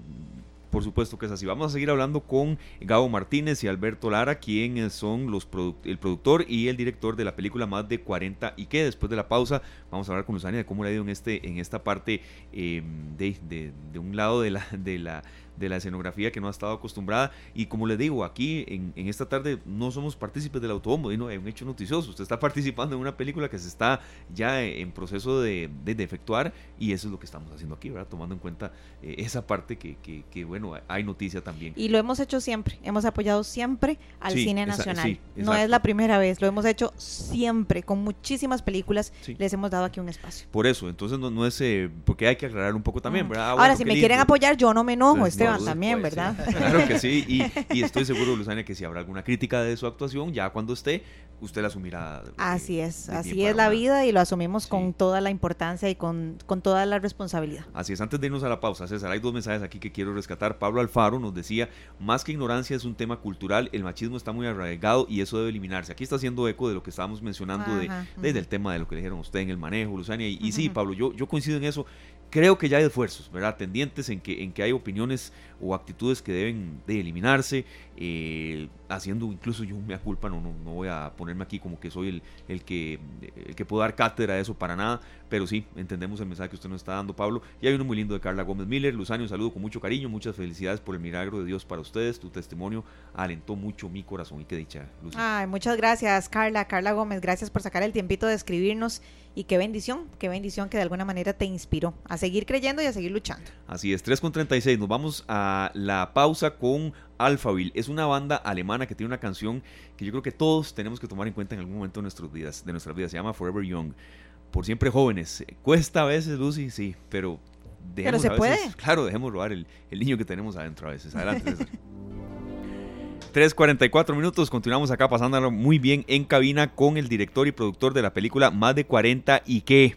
por supuesto que es así. Vamos a seguir hablando con Gabo Martínez y Alberto Lara, quienes son los produ- el productor y el director de la película Más de 40 y que después de la pausa vamos a hablar con Luzania de cómo le ha ido en, este, en esta parte eh, de, de- de un lado de la, de la de la escenografía que no ha estado acostumbrada. Y como les digo aquí en, en esta tarde no somos partícipes del autobombo y no es un hecho noticioso. Usted está participando en una película que se está ya en proceso de, de, de efectuar y eso es lo que estamos haciendo aquí verdad tomando en cuenta eh, esa parte que, que, que, bueno hay noticia también. Y lo hemos hecho siempre, hemos apoyado siempre al Sí, cine nacional. sí, no es la primera vez, lo hemos hecho siempre, con muchísimas películas, Sí. les hemos dado aquí un espacio. por eso entonces no, no es eh, porque hay que aclarar un poco también verdad Ah, Ahora, si me quieren apoyar, yo no me enojo, no Esteban, también, pues, sí. ¿verdad? Claro que sí, y, y estoy seguro, Luzania, que si habrá alguna crítica de su actuación, ya cuando esté, usted la asumirá. eh, Así es, de así es la una- vida y lo asumimos Sí. con toda la importancia y con, con toda la responsabilidad. Así es, antes de irnos a la pausa, César, hay dos mensajes aquí que quiero rescatar. Pablo Alfaro nos decía, más que ignorancia es un tema cultural, el machismo está muy arraigado y eso debe eliminarse. Aquí está haciendo eco de lo que estábamos mencionando de, desde el tema de lo que le dijeron a usted en el manejo, Luzania. Y, y sí. Pablo, yo, yo coincido en eso. Creo que ya hay esfuerzos, ¿verdad? Tendientes en que, en que hay opiniones o actitudes que deben de eliminarse. Eh, haciendo incluso yo me culpa, no, no, no voy a ponerme aquí como que soy el, el, que, el que puedo dar cátedra de eso para nada, pero sí, entendemos el mensaje que usted nos está dando, Pablo. Y hay uno muy lindo de Carla Gómez Miller. Luzania, un saludo con mucho cariño, muchas felicidades por el milagro de Dios para ustedes. Tu testimonio alentó mucho mi corazón y qué dicha, Luzania. Ay, muchas gracias, Carla, Carla Gómez, gracias por sacar el tiempito de escribirnos y qué bendición, qué bendición que de alguna manera te inspiró a seguir creyendo y a seguir luchando. Así es, 3 con 36, nos vamos a la pausa con Alphaville. Es una banda alemana que tiene una canción que yo creo que todos tenemos que tomar en cuenta en algún momento de nuestras vidas, de nuestras vidas. Se llama Forever Young. Por siempre jóvenes. Cuesta a veces, Lucy, sí, pero pero se puede. Claro, dejemos robar el, el, niño que tenemos adentro a veces. Adelante, 3.44 minutos, continuamos acá pasándolo muy bien en cabina con el director y productor de la película Más de 40 y qué.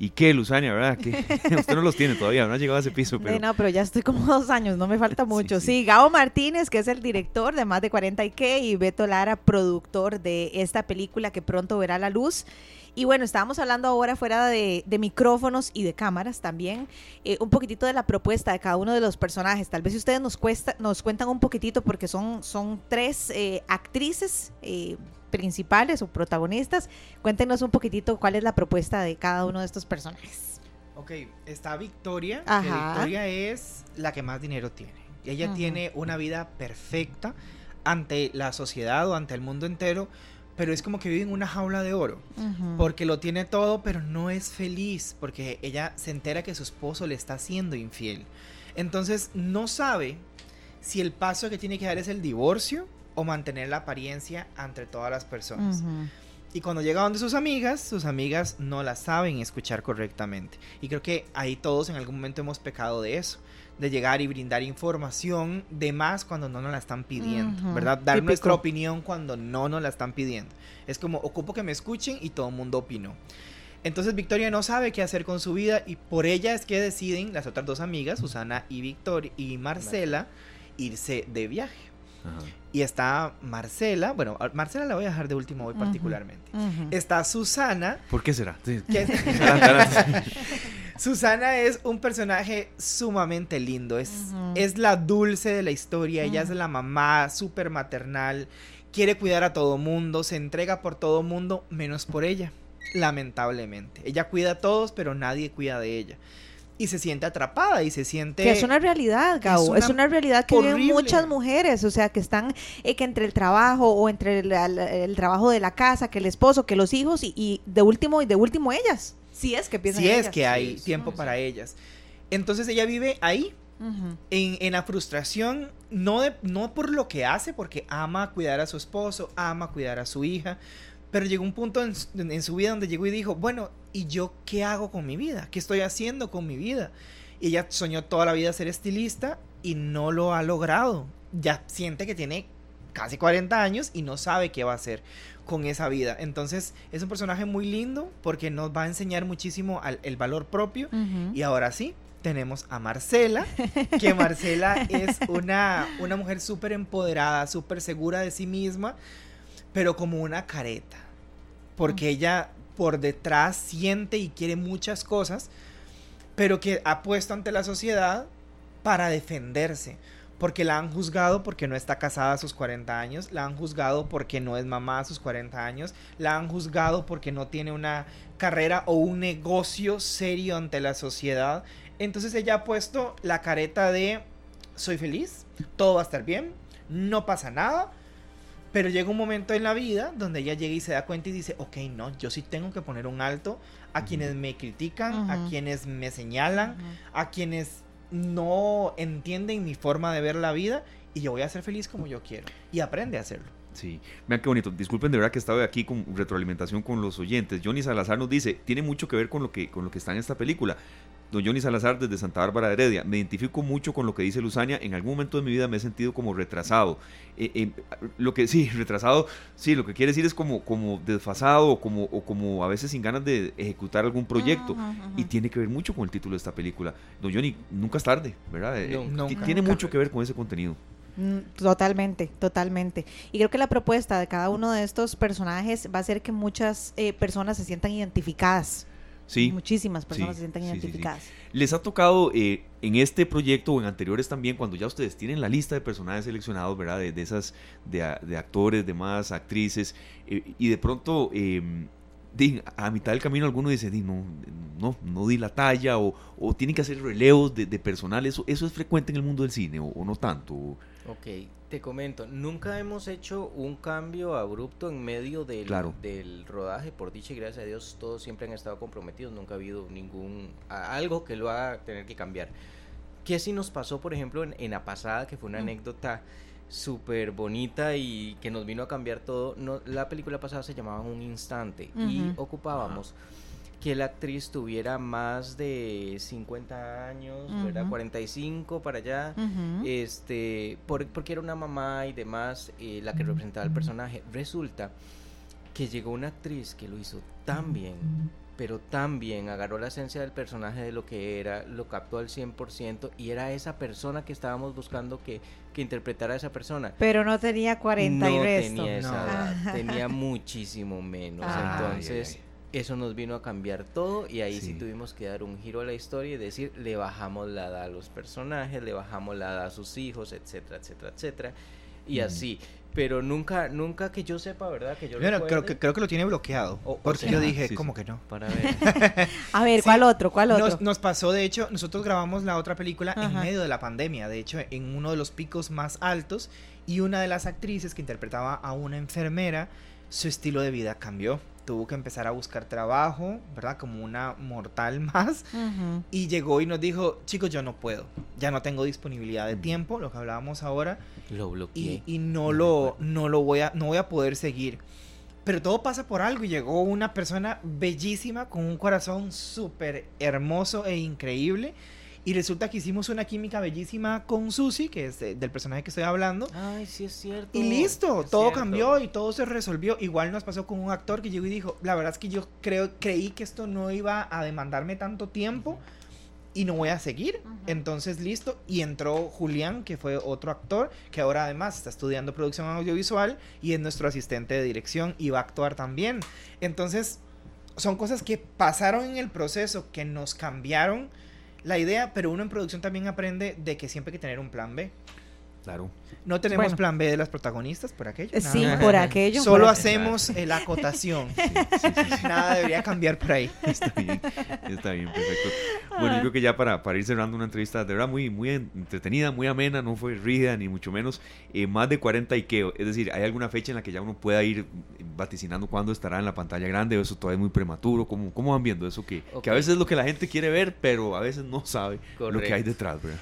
¿Y qué, Luzania, verdad? que Usted no los tiene todavía, no ha llegado a ese piso. Pero... no, pero ya estoy como dos años, no me falta mucho. Sí, Gao Martínez, que es el director de Más de 40 y qué, y Beto Lara, productor de esta película que pronto verá la luz. Y bueno, estábamos hablando ahora fuera de, micrófonos y de cámaras también, eh, un poquitito de la propuesta de cada uno de los personajes. Tal vez ustedes nos, cuesta, nos cuentan un poquitito, porque son, son tres eh, actrices eh, principales o protagonistas, cuéntenos un poquitito cuál es la propuesta de cada uno de estos personajes. Ok, está Victoria, que Victoria es la que más dinero tiene. Ella tiene una vida perfecta ante la sociedad o ante el mundo entero, pero es como que vive en una jaula de oro, porque lo tiene todo, pero no es feliz, porque ella se entera que su esposo le está haciendo infiel. Entonces no sabe si el paso que tiene que dar es el divorcio o mantener la apariencia ante todas las personas. Y cuando llega donde sus amigas, sus amigas no la saben escuchar correctamente. Y creo que ahí todos en algún momento hemos pecado de eso de llegar y brindar información de más cuando no nos la están pidiendo, ¿verdad? Dar nuestra opinión cuando no nos la están pidiendo. Es como, ocupo que me escuchen y todo el mundo opinó. Entonces Victoria no sabe qué hacer con su vida y por ella es que deciden las otras dos amigas, Susana y Victoria y Marcela, irse de viaje. Y está Marcela, bueno, Marcela la voy a dejar de último hoy particularmente. Está Susana. ¿Por qué será? Susana es un personaje sumamente lindo, es, es la dulce de la historia, ella es la mamá súper maternal, quiere cuidar a todo mundo, se entrega por todo mundo, menos por ella, lamentablemente. Ella cuida a todos, pero nadie cuida de ella y se siente atrapada y se siente... Que es una realidad, Gabo, es una, realidad que viven muchas mujeres, o sea, que están eh, que entre el trabajo o entre el, trabajo de la casa, que el esposo, que los hijos y, de último y de último ellas. Si es que piensan Si es que hay tiempo para ellas. Entonces ella vive ahí, en, en, la frustración, no, de, no por lo que hace, porque ama cuidar a su esposo, ama cuidar a su hija, pero llegó un punto en, en, su vida donde llegó y dijo, bueno, ¿y yo qué hago con mi vida? ¿Qué estoy haciendo con mi vida? Y ella soñó toda la vida ser estilista y no lo ha logrado. Ya siente que tiene casi 40 años y no sabe qué va a hacer con esa vida. Entonces es un personaje muy lindo porque nos va a enseñar muchísimo el valor propio. Y ahora sí, tenemos a Marcela, que Marcela es una, una mujer súper empoderada, súper segura de sí misma, pero como una careta. Porque ella por detrás siente y quiere muchas cosas, pero que ha puesto ante la sociedad para defenderse porque la han juzgado porque no está casada a sus 40 años, la han juzgado porque no es mamá a sus 40 años, la han juzgado porque no tiene una carrera o un negocio serio ante la sociedad. Entonces ella ha puesto la careta de soy feliz, todo va a estar bien, no pasa nada. Pero llega un momento en la vida donde ella llega y se da cuenta y dice, ok, no, yo sí tengo que poner un alto a quienes me critican, a quienes me señalan, a quienes no entienden mi forma de ver la vida y yo voy a ser feliz como yo quiero. Y aprende a hacerlo. Sí, vean qué bonito. Disculpen de verdad que estaba aquí con retroalimentación con los oyentes. Johnny Salazar nos dice, tiene mucho que ver con lo que, con lo que está en esta película. Don Johnny Salazar desde Santa Bárbara de Heredia. Me identifico mucho con lo que dice Luzania. En algún momento de mi vida me he sentido como retrasado. Eh, eh, lo que sí, retrasado, sí, lo que quiere decir es como, como desfasado o como, o como a veces sin ganas de ejecutar algún proyecto. Y tiene que ver mucho con el título de esta película. Don Johnny, nunca es tarde, ¿verdad? Eh, tiene mucho que ver con ese contenido. Mm, totalmente, totalmente. Y creo que la propuesta de cada uno de estos personajes va a ser que muchas personas se sientan identificadas Sí. Muchísimas personas Sí, se sienten sí, sí, sí. identificadas. ¿Les ha tocado eh, en este proyecto o en anteriores también, cuando ya ustedes tienen la lista de personajes seleccionados, ¿verdad? De, de esas, de, de actores, de más actrices, eh, y de pronto, eh, a mitad del camino alguno dice, di, no, no, no di la talla, o, o tienen que hacer relevos de, de personal, ¿eso, ¿eso es frecuente en el mundo del cine, o, o no tanto? Ok, te comento, nunca hemos hecho un cambio abrupto en medio del, Claro. del rodaje, por dicha y gracias a Dios todos siempre han estado comprometidos, nunca ha habido ningún algo que lo haga tener que cambiar. ¿Qué sí nos pasó, por ejemplo, en, en la pasada, que fue una Mm. anécdota súper bonita y que nos vino a cambiar todo? No, la película pasada se llamaba Un Instante y ocupábamos que la actriz tuviera más de 50 años, ¿verdad? Ujú. 45 para allá. Este, por- porque era una mamá y demás eh, la que representaba el personaje. Resulta que llegó una actriz que lo hizo tan bien, pero tan bien, agarró la esencia del personaje de lo que era, lo captó al 100% y era esa persona que estábamos buscando que, que interpretara a esa persona. Pero no tenía 40 y no resto. tenía esa No. edad, tenía muchísimo menos. Ah. Entonces, Ay, ay, eso nos vino a cambiar todo y ahí sí. Sí. tuvimos que dar un giro a la historia y decir, le bajamos la edad a los personajes, le bajamos la edad a sus hijos, etcétera, etcétera, etcétera. Y Mm. así. Pero nunca, nunca que yo sepa, ¿verdad? Que yo Bueno, creo que, creo que lo tiene bloqueado. O- o porque sea, yo dije, sí, ¿cómo sí. que no? Para ver. A ver, Sí. ¿cuál otro? ¿Cuál otro? Nos, nos pasó, de hecho, nosotros grabamos la otra película en medio de la pandemia, de hecho, en uno de los picos más altos, y una de las actrices que interpretaba a una enfermera, su estilo de vida cambió. Tuvo que empezar a buscar trabajo, ¿verdad? Como una mortal más. Y llegó y nos dijo, chicos, yo no puedo, ya no tengo disponibilidad de Mm. tiempo, lo que hablábamos ahora, Lo y, bloqueé. y no lo no lo voy a no voy a poder seguir pero todo pasa por algo y llegó una persona bellísima con un corazón súper hermoso e increíble y resulta que hicimos una química bellísima con Susi que es de- del personaje que estoy hablando Ay, sí es cierto. y listo, es todo cierto. cambió y todo se resolvió. Igual nos pasó con un actor que llegó y dijo, la verdad es que yo creo, creí que esto no iba a demandarme tanto tiempo y no voy a seguir. Entonces, listo. Y entró Julián, que fue otro actor, que ahora además está estudiando producción audiovisual y es nuestro asistente de dirección y va a actuar también. Entonces, son cosas que pasaron en el proceso, que nos cambiaron la idea, pero uno en producción también aprende de que siempre hay que tener un plan B. Claro. No tenemos Bueno. plan B de las protagonistas por aquello. nada Sí, por aquello. Solo por- hacemos eh, la acotación. Sí, sí, sí, sí. Nada debería cambiar por ahí. Está bien, está bien, perfecto. Bueno, yo creo que ya para, para ir cerrando una entrevista de verdad muy, muy entretenida, muy amena, no fue rígida ni mucho menos, eh, más de 40 y qué, es decir, ¿hay alguna fecha en la que ya uno pueda ir vaticinando cuándo estará en la pantalla grande o eso todavía es muy prematuro? ¿Cómo, cómo van viendo eso? Que, que a veces es lo que la gente quiere ver, pero a veces no sabe lo que hay detrás, ¿verdad?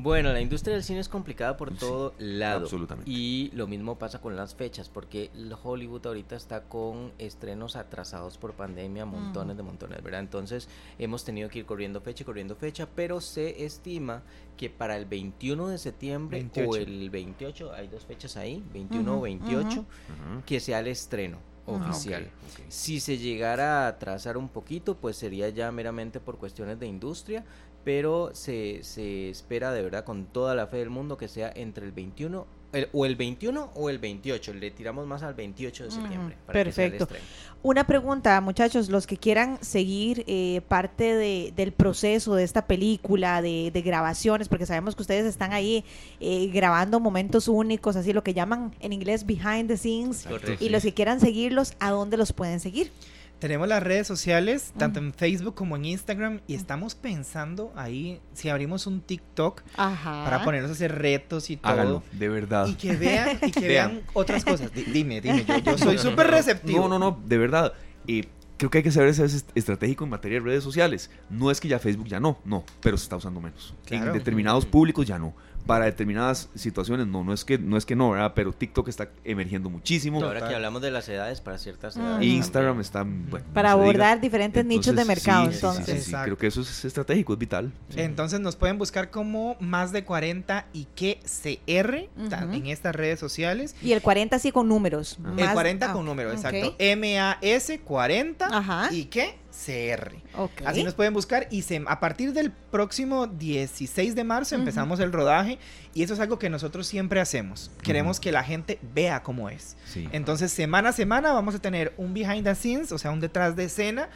Bueno, la industria del cine es complicada por Sí, todo lado. absolutamente. Y lo mismo pasa con las fechas, porque el Hollywood ahorita está con estrenos atrasados por pandemia, montones de montones, ¿verdad? Entonces hemos tenido que ir corriendo fecha y corriendo fecha, pero se estima que para el 21 de septiembre 28. o el 28, hay dos fechas ahí, 21 o Ujú, 28, ujú. Ajá. que sea el estreno Ah, oficial. Si se llegara a atrasar un poquito, pues sería ya meramente por cuestiones de industria, pero se, se espera de verdad con toda la fe del mundo que sea entre el 21 el- o el 21 o el 28. Le tiramos más al 28 de septiembre. para que sea el perfecto. Una pregunta, muchachos, los que quieran seguir eh, parte de- del proceso de esta película, de, de grabaciones, porque sabemos que ustedes están ahí eh, grabando momentos únicos, así lo que llaman en inglés behind the scenes, Correcto. y los que quieran seguirlos, ¿a dónde los pueden seguir? Tenemos las redes sociales, tanto en Facebook como en Instagram, y estamos pensando ahí si abrimos un TikTok Ajá. para ponernos a hacer retos y todo. Háganlo, de verdad. Y que vean, y que Vean. vean otras cosas. Di- dime, dime, yo, yo soy súper receptivo. No, no, no, de verdad. eh, creo que hay que saber ser est- estratégico en materia de redes sociales. No es que ya Facebook ya no, no, pero se está usando menos. Claro. En determinados públicos ya no. Para determinadas situaciones no, no es que no es que no, ¿verdad? Pero TikTok está emergiendo muchísimo. Ahora que hablamos de las edades, para ciertas Mm. edades. Instagram está bueno, Para no abordar diferentes nichos de mercado, sí, sí, sí, entonces. sí, sí, creo que eso es estratégico, es vital. Sí. Entonces nos pueden buscar como más de 40 y que CR Ujú. en estas redes sociales. Y el 40 sí con números. El El más- 40 ah, con número, ok. exacto. M-A-S 40 Ajá. y que CR. Ok. Así nos pueden buscar y se, a partir del próximo 16 de marzo empezamos el rodaje y eso es algo que nosotros siempre hacemos. Queremos que la gente vea cómo es. Sí. Entonces semana a semana vamos a tener un behind the scenes, o sea, un detrás de escena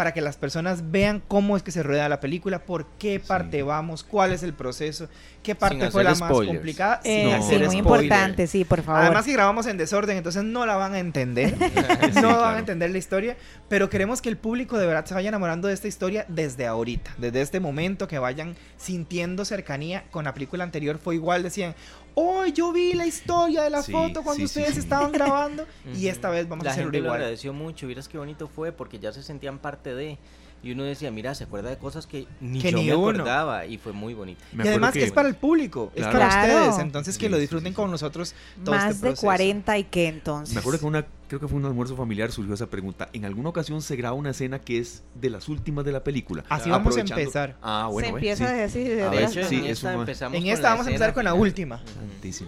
para que las personas vean cómo es que se rueda la película, por qué parte vamos, cuál es el proceso, qué parte fue la más complicada. Eh, sí, muy importante, sí, por favor. Además que grabamos en desorden, entonces no la van a entender, no van a entender la historia, pero queremos que el público de verdad se vaya enamorando de esta historia desde ahorita, desde este momento, que vayan sintiendo cercanía. Con la película anterior fue igual, decían, hoy yo vi la historia de la foto cuando ustedes estaban grabando y esta vez vamos a hacerlo igual. lo agradeció mucho, vieras qué bonito fue porque ya se sentían parte de y uno decía, mira, se acuerda de cosas que ni yo me acordaba y fue muy bonito. y además que... es para el público, es para ustedes, entonces que lo disfruten con nosotros todo Más este de 40 y qué entonces. Me acuerdo que una creo que fue un almuerzo familiar, surgió esa pregunta. En alguna ocasión se graba una escena que es de las últimas de la película. Así vamos a empezar. Ah, bueno. Se empieza a decir. De de hecho, sí, en esta, empezamos en esta vamos a empezar con la última.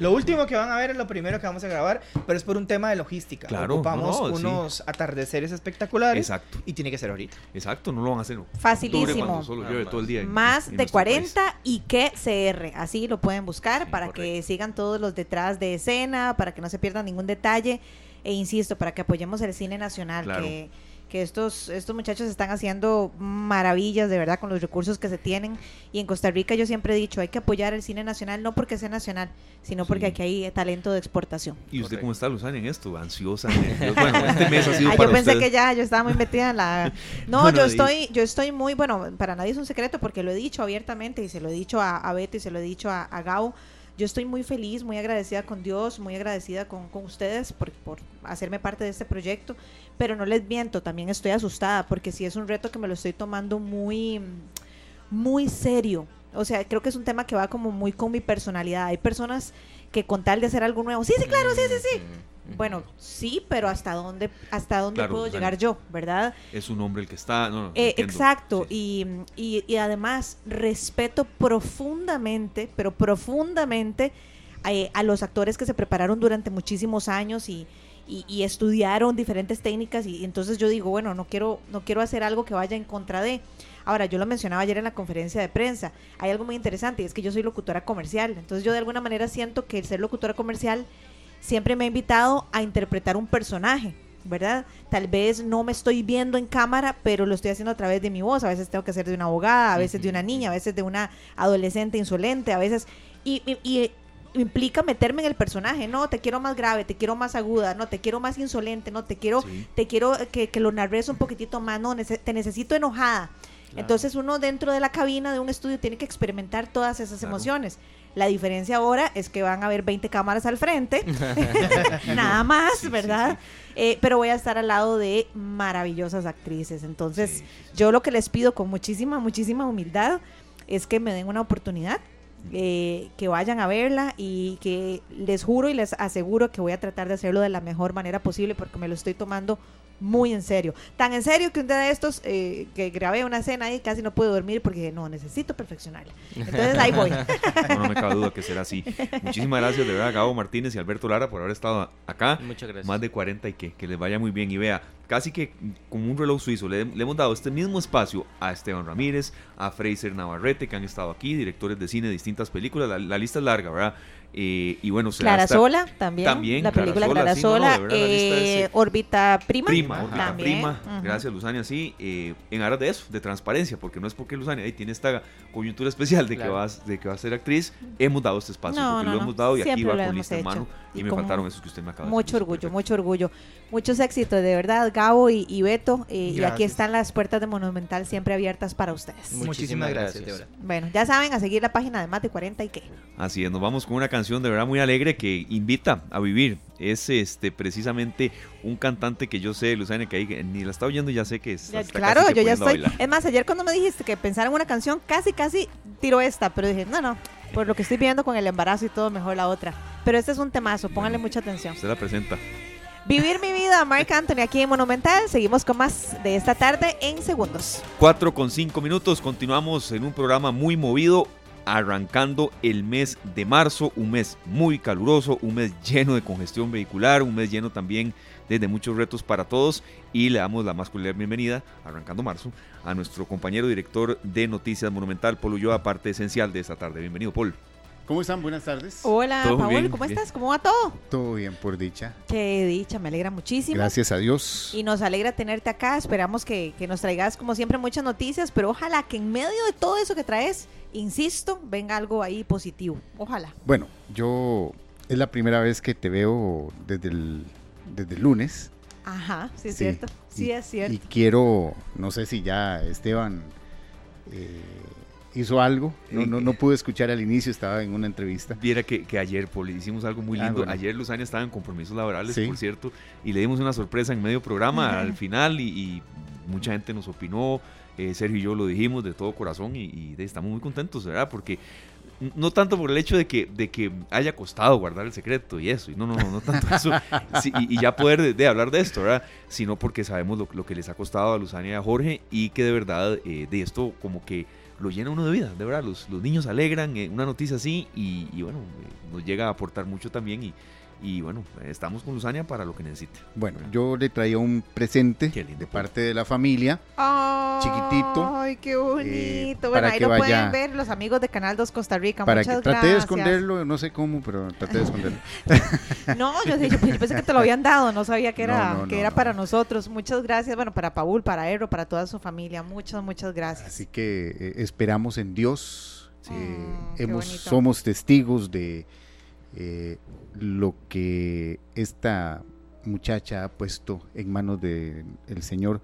Lo último que van a ver es lo primero que vamos a grabar, pero es por un tema de logística. Claro. Ocupamos unos atardeceres espectaculares. Exacto. Y tiene que ser ahorita. Exacto, no lo van a hacer. Facilísimo. Solo todo el día Más de 40 y que CR. Así lo pueden buscar para que sigan todos los detrás de escena, para que no se pierdan ningún detalle e insisto, para que apoyemos el cine nacional, que, que estos, estos muchachos están haciendo maravillas de verdad con los recursos que se tienen. Y en Costa Rica yo siempre he dicho, hay que apoyar el cine nacional, no porque sea nacional, sino porque aquí hay talento de exportación. ¿Y usted cómo está, Luzana, en esto? ¿Ansiosa? bueno, este mes ha sido ah, Yo pensé que ya, yo estaba muy metida en la... No, yo estoy yo estoy muy, bueno, para nadie es un secreto porque lo he dicho abiertamente y se lo he dicho a, a Beto y se lo he dicho a, a Gao yo estoy muy feliz, muy agradecida con Dios, muy agradecida con, ustedes por, por, hacerme parte de este proyecto, pero no les miento, también estoy asustada porque sí es un reto que me lo estoy tomando muy, muy serio. O sea, creo que es un tema que va como muy con mi personalidad. Hay personas que con tal de hacer algo nuevo, sí, sí, claro, sí, sí, sí bueno, sí, pero hasta dónde, hasta dónde puedo llegar yo, ¿verdad? Es un hombre el que está. Eh, exacto, y, y, además respeto profundamente, pero profundamente eh, a los actores que se prepararon durante muchísimos años y, y, estudiaron diferentes técnicas y, entonces yo digo, bueno, no quiero, no quiero hacer algo que vaya en contra de. Ahora, yo lo mencionaba ayer en la conferencia de prensa, hay algo muy interesante y es que yo soy locutora comercial, entonces yo de alguna manera siento que el ser locutora comercial siempre me ha invitado a interpretar un personaje. ¿verdad? Tal vez no me estoy viendo en cámara, pero lo estoy haciendo a través de mi voz. A veces tengo que hacer de una abogada, a veces de una niña, a veces de una adolescente insolente, a veces... Y, implica meterme en el personaje, no, te quiero más grave, te quiero más aguda, no, te quiero más insolente, no, te quiero, te quiero que, que, lo narres un poquitito más, no, te necesito enojada. Entonces uno dentro de la cabina de un estudio tiene que experimentar todas esas emociones. La diferencia ahora es que van a haber 20 cámaras al frente, nada más, ¿verdad? Eh, pero voy a estar al lado de maravillosas actrices. Entonces, yo lo que les pido con muchísima, muchísima humildad es que me den una oportunidad, eh, que vayan a verla y que les juro y les aseguro que voy a tratar de hacerlo de la mejor manera posible porque me lo estoy tomando muy en serio. Tan en serio que un día de estos eh, que grabé una escena y casi no pude dormir porque no, necesito perfeccionarla. Entonces ahí voy. No, me cabe duda que será así. Muchísimas gracias de verdad Gabo Martínez y Alberto Lara por haber estado acá. Muchas gracias. Más de 40 y que, que les vaya muy bien. Y vea, casi que como un reloj suizo, le, le, hemos dado este mismo espacio a Esteban Ramírez, a Fraser Navarrete, que han estado aquí, directores de cine de distintas películas. La, la lista es larga, ¿verdad? Eh, y bueno, Clara Sola también, la película Clara Sola, eh, Órbita Prima, Prima, Prima, gracias Luzania, sí, eh, en aras de eso, de transparencia, porque no es porque Luzania ahí tiene esta coyuntura especial de que vas, de que va a ser actriz, hemos dado este espacio, porque lo hemos dado y aquí va con lista en mano y, me faltaron esos que usted me acaba de Mucho orgullo, mucho orgullo, muchos éxitos, de verdad, Gabo y, Beto, y aquí están las puertas de Monumental siempre abiertas para ustedes. Muchísimas, gracias. Bueno, ya saben, a seguir la página de Mate 40 y qué. Así es, nos vamos con una canción de verdad muy alegre que invita a vivir. Es este precisamente un cantante que yo sé, Luzania, que ahí ni la está oyendo, ya sé que es. claro, yo ya estoy. Es más, ayer cuando me dijiste que pensara en una canción, casi, casi tiro esta, pero dije, no, no, por lo que estoy viendo con el embarazo y todo, mejor la otra. Pero este es un temazo, pónganle mucha atención. Se la presenta. Vivir mi vida, Mark Anthony, aquí en Monumental. Seguimos con más de esta tarde en segundos. Cuatro con cinco minutos. Continuamos en un programa muy movido arrancando el mes de marzo, un mes muy caluroso, un mes lleno de congestión vehicular, un mes lleno también de, muchos retos para todos y le damos la más cordial bienvenida, arrancando marzo, a nuestro compañero director de Noticias Monumental, Paul Ulloa, parte esencial de esta tarde. Bienvenido, Paul. ¿Cómo están? Buenas tardes. Hola, Paul, bien, ¿cómo bien. estás? ¿Cómo va todo? Todo bien, por dicha. Qué dicha, me alegra muchísimo. Gracias a Dios. Y nos alegra tenerte acá. Esperamos que, que nos traigas, como siempre, muchas noticias, pero ojalá que en medio de todo eso que traes, insisto, venga algo ahí positivo. Ojalá. Bueno, yo es la primera vez que te veo desde el, desde el lunes. Ajá, sí es Sí, cierto. Sí y- es cierto. Y quiero, no sé si ya Esteban eh, hizo algo. No, no, no pude escuchar al inicio, estaba en una entrevista. Viera que, que ayer, Poli, hicimos algo muy Ah, lindo. bueno. Ayer Luzania estaba en compromisos laborales, Sí. por cierto, y le dimos una sorpresa en medio programa al final y, y mucha gente nos opinó. eh, Sergio y yo lo dijimos de todo corazón y, estamos muy contentos, ¿verdad? Porque no tanto por el hecho de que, de que haya costado guardar el secreto y eso, y no, no, no, no tanto eso, sí, y, y ya poder de, de hablar de esto, ¿verdad? Sino porque sabemos lo, lo que les ha costado a Luzania y a Jorge y que de verdad eh, de esto como que lo llena uno de vida, de verdad, los, los niños alegran, eh, una noticia así y, bueno, eh, nos llega a aportar mucho también y, y bueno, estamos con Luzania para lo que necesite. Bueno, yo le traía un presente Qué lindo, de parte de la familia. chiquitito, Ay, qué bonito. eh, bueno, para ahí que lo vaya- pueden ver los amigos de Canal 2 Costa Rica. Para Muchas que traté de gracias. esconderlo, no sé cómo, pero traté de esconderlo. No, yo, yo- yo pensé que te lo habían dado, no sabía que era, No, no, que no, era no. para nosotros. Muchas gracias, bueno, para Paul, para Ero, para toda su familia. Muchas, muchas gracias. Así que eh, esperamos en Dios. Sí. Eh, Mm, hemos, somos testigos de eh, lo que esta muchacha ha puesto en manos del Señor,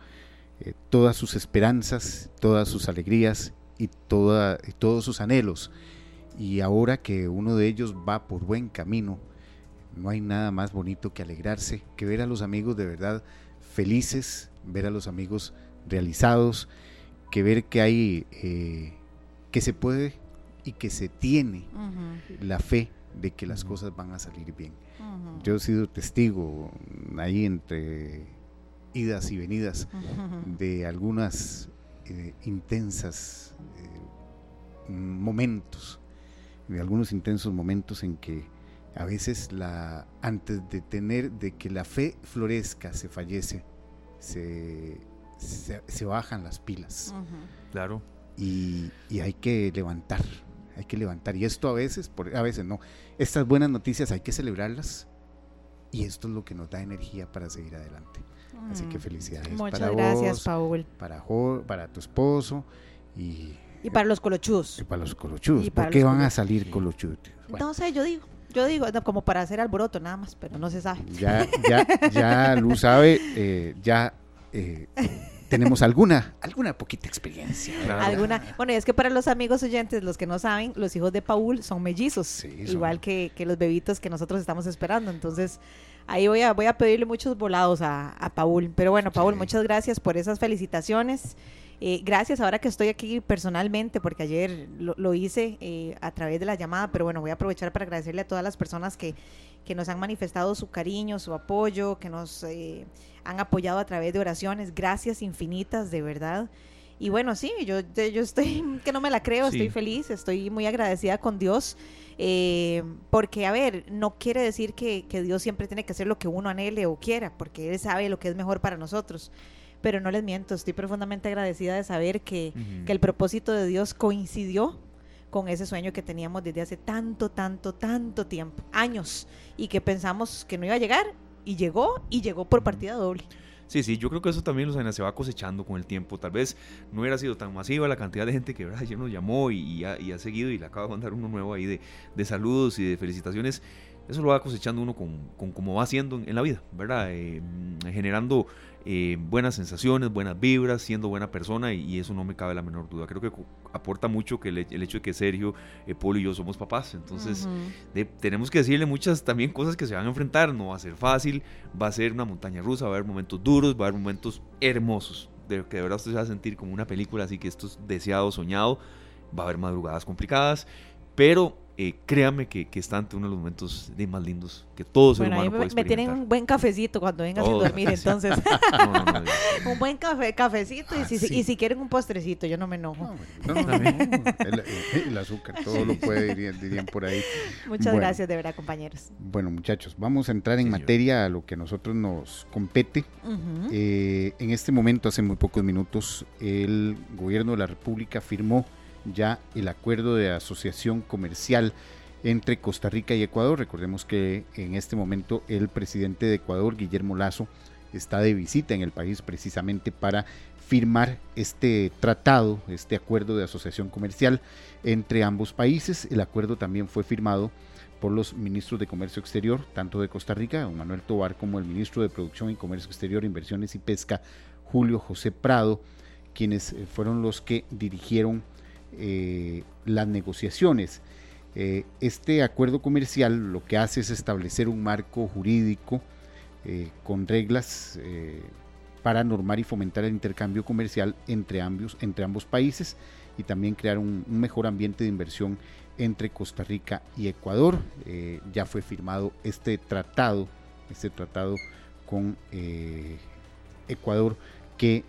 eh, todas sus esperanzas, todas sus alegrías y, toda, y todos sus anhelos. Y ahora que uno de ellos va por buen camino, no hay nada más bonito que alegrarse, que ver a los amigos de verdad felices, ver a los amigos realizados, que ver que hay, eh, que se puede y que se tiene la fe de que las cosas van a salir bien. Yo he sido testigo ahí entre idas y venidas de algunas eh, intensas eh, momentos, de algunos intensos momentos en que a veces la antes de tener de que la fe florezca se fallece, se, se, se bajan las pilas. Claro. y, y hay que levantar, hay que levantar. Y esto a veces, por, a veces no. Estas buenas noticias hay que celebrarlas y esto es lo que nos da energía para seguir adelante. Así que Mm. felicidades Muchas para gracias, vos, Paul. para, Jo- para tu esposo y, Y para los colochudos. y para los colochudos. Y para ¿Por qué van a salir colochudos? Bueno, No sé, yo digo. Yo digo, no, como para hacer alboroto nada más, pero no se sabe. ya, ya, ya Luz sabe, eh, ya eh, tenemos alguna, alguna poquita experiencia. Claro. Alguna, bueno, y es que para los amigos oyentes, los que no saben, los hijos de Paul son mellizos, Sí, son- igual que, que los bebitos que nosotros estamos esperando. Entonces, ahí voy a, voy a pedirle muchos volados a, a Paul. Pero bueno, Paul, Sí. muchas gracias por esas felicitaciones. Eh, gracias ahora que estoy aquí personalmente, porque ayer lo, lo hice eh, a través de la llamada, pero bueno, voy a aprovechar para agradecerle a todas las personas que, que nos han manifestado su cariño, su apoyo, que nos eh, han apoyado a través de oraciones. Gracias infinitas, de verdad. Y bueno, sí, yo, yo estoy, que no me la creo, Sí. estoy feliz, estoy muy agradecida con Dios, eh, porque, a ver, no quiere decir que, que Dios siempre tiene que hacer lo que uno anhele o quiera, porque Él sabe lo que es mejor para nosotros. Pero no les miento, estoy profundamente agradecida de saber que el propósito de Dios coincidió con ese sueño que teníamos desde hace tanto, tanto, tanto tiempo, años, y que pensamos que no iba a llegar, y llegó, y llegó por partida doble. Sí, sí, yo creo que eso también Luzania, se va cosechando con el tiempo. Tal vez no hubiera sido tan masiva la cantidad de gente que ¿verdad? ayer nos llamó y, y ha, y ha seguido y le acaba de mandar uno nuevo ahí de, de saludos y de felicitaciones. Eso lo va cosechando uno con, con cómo va haciendo en, en la vida, ¿verdad? Eh, mm, generando eh, buenas sensaciones, buenas vibras, siendo buena persona y, y eso no me cabe la menor duda. Creo que aporta mucho que el, el hecho de que Sergio, eh, Polo y yo somos papás. Entonces, de- tenemos que decirle muchas también cosas que se van a enfrentar. No va a ser fácil, va a ser una montaña rusa, va a haber momentos duros, va a haber momentos hermosos. De que de verdad usted se va a sentir como una película, así que esto es deseado, soñado. Va a haber madrugadas complicadas, pero eh, créame que, que está ante uno de los momentos de más lindos que todo ser Bueno, ahí humano me, puede me tienen experimentar. un buen cafecito cuando venga sin Todo. dormir, entonces No, no, no, un buen café, cafecito y, Ah, si, sí. y si quieren un postrecito, yo no me enojo. No, no, no, no, El, el azúcar, todo lo puede, dirían, dirían por ahí. Muchas Bueno. gracias de verdad, compañeros. Bueno, muchachos, vamos a entrar en Sí, materia a lo que a nosotros nos compete. Eh, en este momento, hace muy pocos minutos, el gobierno de la República firmó ya el acuerdo de asociación comercial entre Costa Rica y Ecuador. Recordemos que en este momento el presidente de Ecuador, Guillermo Lazo, está de visita en el país precisamente para firmar este tratado, este acuerdo de asociación comercial entre ambos países. El acuerdo también fue firmado por los ministros de Comercio Exterior, tanto de Costa Rica, Manuel Tobar, como el ministro de Producción y Comercio Exterior, Inversiones y Pesca, Julio José Prado, quienes eh, fueron los que dirigieron eh, las negociaciones. Eh, este acuerdo comercial lo que hace es establecer un marco jurídico con reglas para normar y fomentar el intercambio comercial entre ambos, entre ambos países y también crear un, mejor ambiente de inversión entre Costa Rica y Ecuador. ya fue firmado este tratado, este tratado con Ecuador que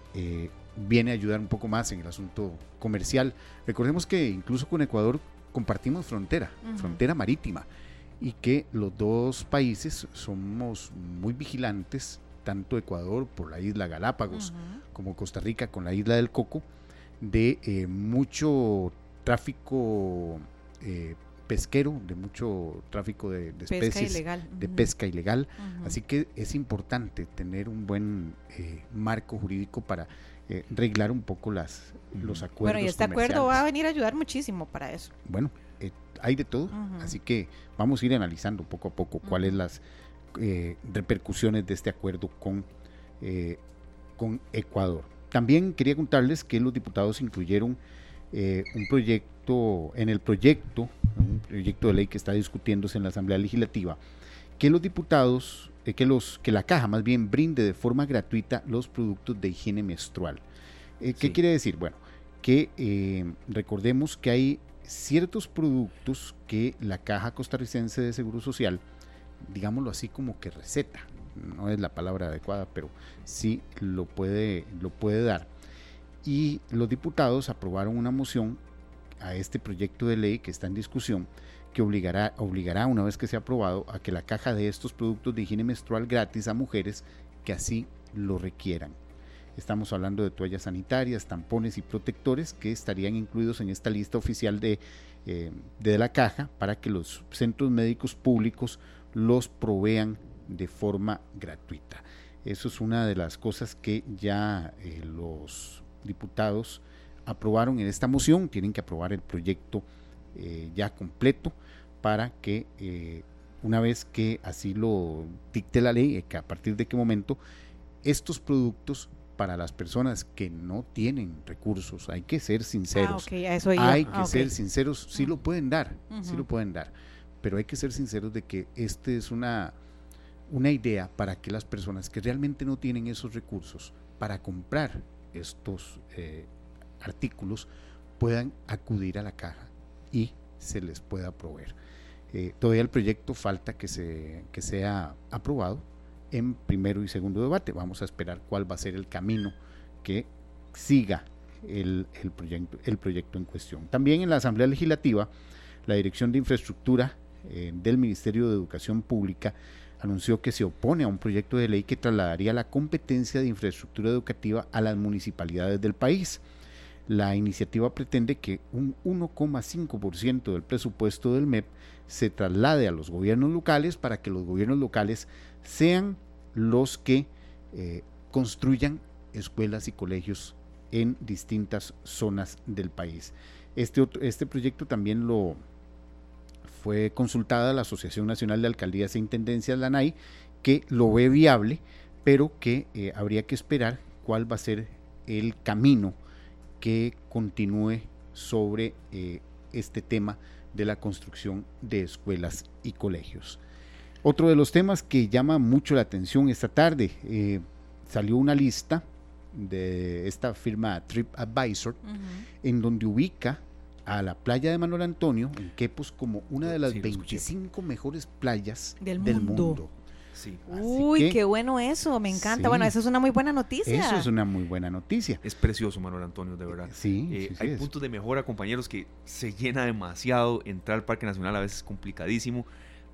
viene a ayudar un poco más en el asunto comercial. Recordemos que incluso con Ecuador compartimos frontera, frontera marítima, y que los dos países somos muy vigilantes, tanto Ecuador por la isla Galápagos como Costa Rica con la isla del Coco, de eh, mucho tráfico eh, pesquero, de mucho tráfico de, especies, de pesca ilegal. Así que es importante tener un buen eh, marco jurídico para eh, reglar un poco las, los acuerdos. Bueno, y este acuerdo va a venir a ayudar muchísimo para eso. Bueno, eh, hay de todo, así que vamos a ir analizando poco a poco cuáles las eh, repercusiones de este acuerdo con, con Ecuador. También quería contarles que los diputados incluyeron un proyecto, en el proyecto, un proyecto de ley que está discutiéndose en la Asamblea Legislativa, que los diputados que, los, que la caja más bien brinde de forma gratuita los productos de higiene menstrual. Eh, ¿Qué quiere decir? Bueno, que eh, recordemos que hay ciertos productos que la caja costarricense de Seguro Social, digámoslo así como que receta, no es la palabra adecuada, pero sí lo puede, lo puede dar. Y los diputados aprobaron una moción a este proyecto de ley que está en discusión que obligará, obligará, una vez que sea aprobado, a que la caja de estos productos de higiene menstrual gratis a mujeres que así lo requieran. Estamos hablando de toallas sanitarias, tampones y protectores que estarían incluidos en esta lista oficial de, eh, de la caja para que los centros médicos públicos los provean de forma gratuita. Eso es una de las cosas que ya eh, los diputados aprobaron en esta moción. Tienen que aprobar el proyecto eh, ya completo para que eh, una vez que así lo dicte la ley, que a partir de qué momento estos productos para las personas que no tienen recursos, hay que ser sinceros. Ah, hay que ah, ser sinceros, sí lo pueden dar, sí lo pueden dar, pero hay que ser sinceros de que este es una, una idea para que las personas que realmente no tienen esos recursos para comprar estos eh, artículos puedan acudir a la caja y se les pueda proveer. Eh, todavía el proyecto falta que, se, que sea aprobado en primero y segundo debate. Vamos a esperar cuál va a ser el camino que siga el, proyecto, el proyecto en cuestión. También en la Asamblea Legislativa, la Dirección de Infraestructura eh, del Ministerio de Educación Pública anunció que se opone a un proyecto de ley que trasladaría la competencia de infraestructura educativa a las municipalidades del país. La iniciativa pretende que un 1,5% del presupuesto del MEP se traslade a los gobiernos locales para que los gobiernos locales sean los que eh, construyan escuelas y colegios en distintas zonas del país. Este, este proyecto también lo fue consultada la Asociación Nacional de Alcaldías e Intendencias, la ANAI, que lo ve viable, pero que eh, habría que esperar cuál va a ser el camino que continúe sobre eh, este tema de la construcción de escuelas y colegios. Otro de los temas que llama mucho la atención esta tarde, eh, salió una lista de esta firma TripAdvisor, en donde ubica a la playa de Manuel Antonio, en Quepos, como una de las 25 mejores playas del mundo. Uy, qué bueno eso, me encanta. Bueno, eso es una muy buena noticia. Eso es una muy buena noticia. Es precioso, Manuel Antonio, de verdad. Sí, eh, hay puntos de mejora, compañeros, que se llena demasiado. Entrar al Parque Nacional a veces es complicadísimo,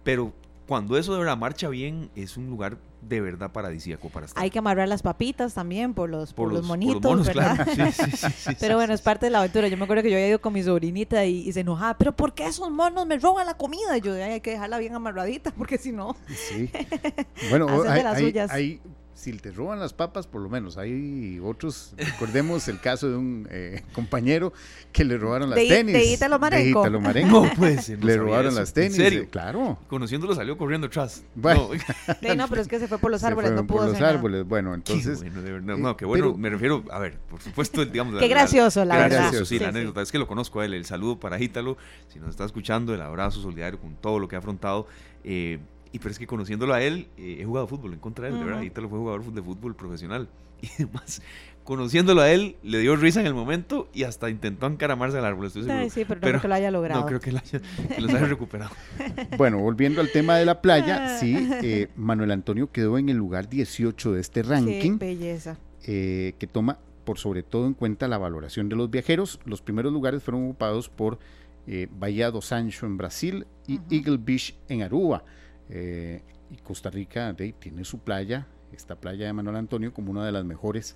pero cuando eso de verdad marcha bien, es un lugar de verdad paradisíaco para estar. Hay que amarrar las papitas también por los, por, los, monitos, monos, ¿verdad? claro. Sí, sí, sí, sí, pero bueno, es parte de la aventura. Yo me acuerdo que yo había ido con mi sobrinita y, y se enojaba, pero ¿por qué esos monos me roban la comida? Y yo, "Ay, hay que dejarla bien amarradita, porque si no... Sí. Bueno, hay, las hay- suyas. hay- si te roban las papas, por lo menos. Hay otros, recordemos el caso de un eh, compañero que le robaron las De tenis. de Ítalo Marenco. De Ítalo Marenco. No no le robaron eso. las ¿En tenis. serio? eh, Claro. Conociéndolo salió corriendo atrás. Bueno. No, Sí, no, pero es que se fue por los Se árboles, no pudo por los hacer nada. árboles. Bueno, Qué entonces, bueno, de verdad. eh, No, qué bueno. pero- me refiero, a ver, por supuesto, digamos. Qué gracioso, la qué verdad. gracioso, sí, Sí, la sí. anécdota. Es que lo conozco a él. El saludo para Ítalo. Si nos está escuchando, el abrazo solidario con todo lo que ha afrontado. eh, y pero es que conociéndolo a él, eh, he jugado fútbol en contra de él, de verdad. Ujú. Ítalo fue jugador de fútbol profesional. Y además, conociéndolo a él, le dio risa en el momento y hasta intentó encaramarse al árbol. Estoy seguro. Ay, sí, pero no Pero creo que lo haya logrado. No creo que, lo haya- que los haya recuperado. bueno, volviendo al tema de la Ah. playa, sí, eh, Manuel Antonio quedó en el lugar 18 de este Qué ranking. belleza. eh, que toma por sobre todo en cuenta la valoración de los viajeros. Los primeros lugares fueron ocupados por eh, Bahía do Sancho en Brasil y. Eagle Beach en Aruba. Eh, y Costa Rica de, tiene su playa, esta playa de Manuel Antonio, como una de las mejores,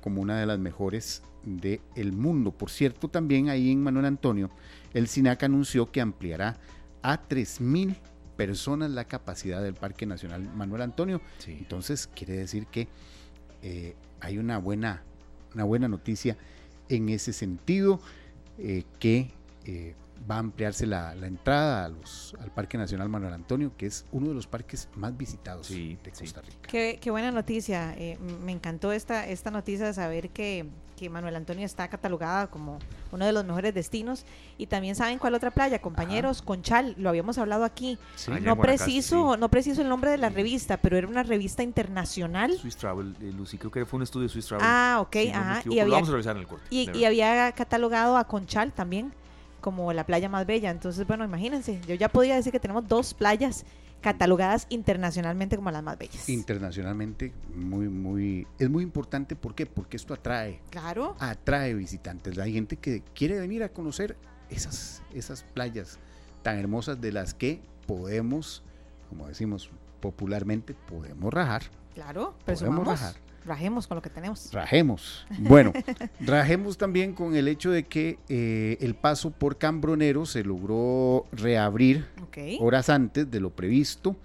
como una de las mejores del mundo. Por cierto, también ahí en Manuel Antonio, el SINAC anunció que ampliará a 3.000 personas la capacidad del Parque Nacional Manuel Antonio. Sí. Entonces quiere decir que eh, hay una buena, una buena noticia en ese sentido, eh, que eh, va a ampliarse la, la entrada a los, al Parque Nacional Manuel Antonio, que es uno de los parques más visitados Sí, de. Costa Rica. Qué, qué buena noticia. eh, me encantó esta, esta noticia de saber que, que Manuel Antonio está catalogada como uno de los mejores destinos. Y también saben cuál otra playa, compañeros, Conchal, lo habíamos hablado aquí. Sí. No preciso, sí. no preciso el nombre de la revista, pero era una revista internacional. Swiss Travel, eh, Lucy, creo que fue un estudio de Swiss Travel. Ah, ok, no y Lo vamos a revisar en el corte. y, había catalogado a Conchal también como la playa más bella. Entonces, bueno, imagínense, yo ya podía decir que tenemos dos playas catalogadas internacionalmente como las más bellas. Internacionalmente, muy, muy, es muy importante, ¿por qué? Porque esto atrae, claro. atrae visitantes. Hay gente que quiere venir a conocer esas, esas playas tan hermosas de las que podemos, como decimos popularmente, podemos rajar. Claro, Podemos presumamos, rajar. Rajemos con lo que tenemos. Rajemos. Bueno, rajemos también con el hecho de que eh, el paso por Cambronero se logró reabrir horas antes de lo previsto.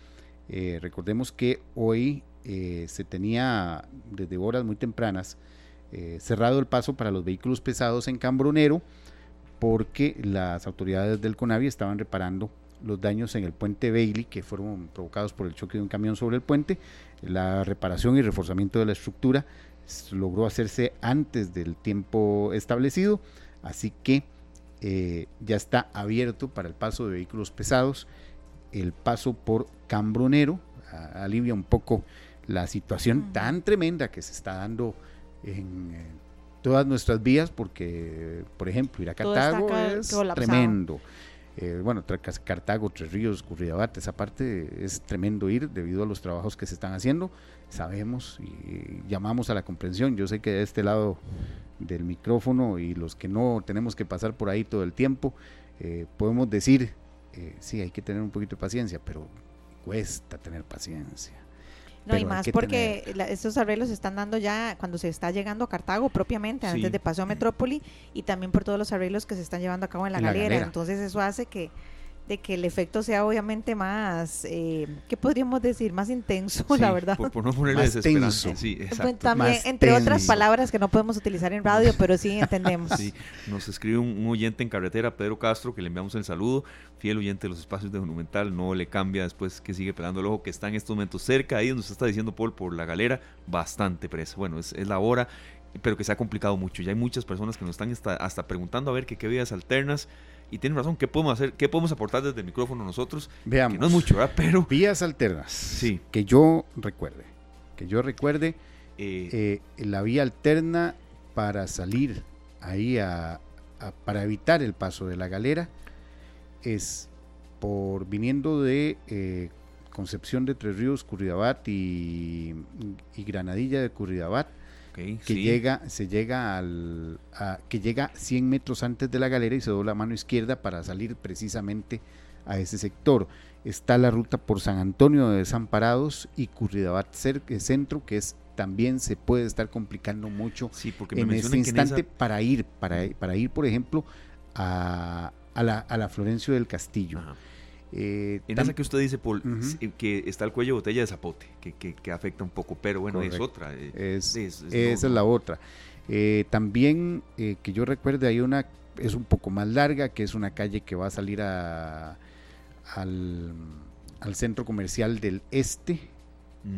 Eh, recordemos que hoy eh, se tenía desde horas muy tempranas eh, cerrado el paso para los vehículos pesados en Cambronero porque las autoridades del CONAVI estaban reparando los daños en el puente Bailey que fueron provocados por el choque de un camión sobre el puente. La reparación y reforzamiento de la estructura logró hacerse antes del tiempo establecido, así que eh, ya está abierto para el paso de vehículos pesados, el paso por Cambronero, a- alivia un poco la situación tan tremenda que se está dando en eh, todas nuestras vías, porque, por ejemplo, ir a Cartago ca- es colapsado. tremendo. Eh, bueno, Cartago, Tres Ríos, Curridabat, esa parte es tremendo ir debido a los trabajos que se están haciendo. Sabemos y llamamos a la comprensión. Yo sé que de este lado del micrófono y los que no tenemos que pasar por ahí todo el tiempo, eh, podemos decir, eh, sí, hay que tener un poquito de paciencia, pero cuesta tener paciencia. No, y más que porque la- estos arreglos se están dando ya cuando se está llegando a Cartago propiamente, Sí. antes de paso a Metrópoli, y también por todos los arreglos que se están llevando a cabo en la, En la galera. Entonces eso hace que de que el efecto sea obviamente más, eh, ¿qué podríamos decir? Más intenso, la verdad. Por, por no ponerle Más desesperanza. tenso. Sí, Pues exacto. también, Más entre otras palabras que no podemos utilizar en radio, pero sí entendemos. Sí, nos escribe un, un oyente en carretera, Pedro Castro, que le enviamos el saludo, fiel oyente de los espacios de Monumental, no le cambia después que sigue pelando el ojo, que está en estos momentos cerca, ahí donde usted está diciendo Paul, por la galera, bastante presa. Bueno, es, es la hora, pero que se ha complicado mucho. Ya hay muchas personas que nos están hasta, hasta preguntando a ver que qué vías alternas, y tienen razón, ¿qué podemos hacer? ¿Qué podemos aportar desde el micrófono nosotros? Veamos. Que no es mucho, ¿verdad? Pero Vías alternas. Sí. Que yo recuerde. Que yo recuerde. eh, eh, la vía alterna para salir ahí a, a- para evitar el paso de la galera es por viniendo de eh, Concepción de Tres Ríos, Curridabat y, y Granadilla de Curridabat, que sí. llega, se llega al, a- que llega 100 metros antes de la galera y se dobla a mano izquierda para salir precisamente a ese sector. Está la ruta por San Antonio de Desamparados y Curridabat eh, Centro, que es también se puede estar complicando mucho Sí, porque en este mencionan que en instante esa- para ir, para, para ir, por ejemplo, a, a la, a la Florencio del Castillo. Ajá. Eh, En esa que usted dice, Paul, sí, que está el cuello de botella de zapote, que, que- que afecta un poco, pero bueno, es otra. eh, es, es- es- esa no, es la otra. Eh, también eh, que yo recuerde hay una, es un poco más larga, que es una calle que va a salir a, al, al centro comercial del este,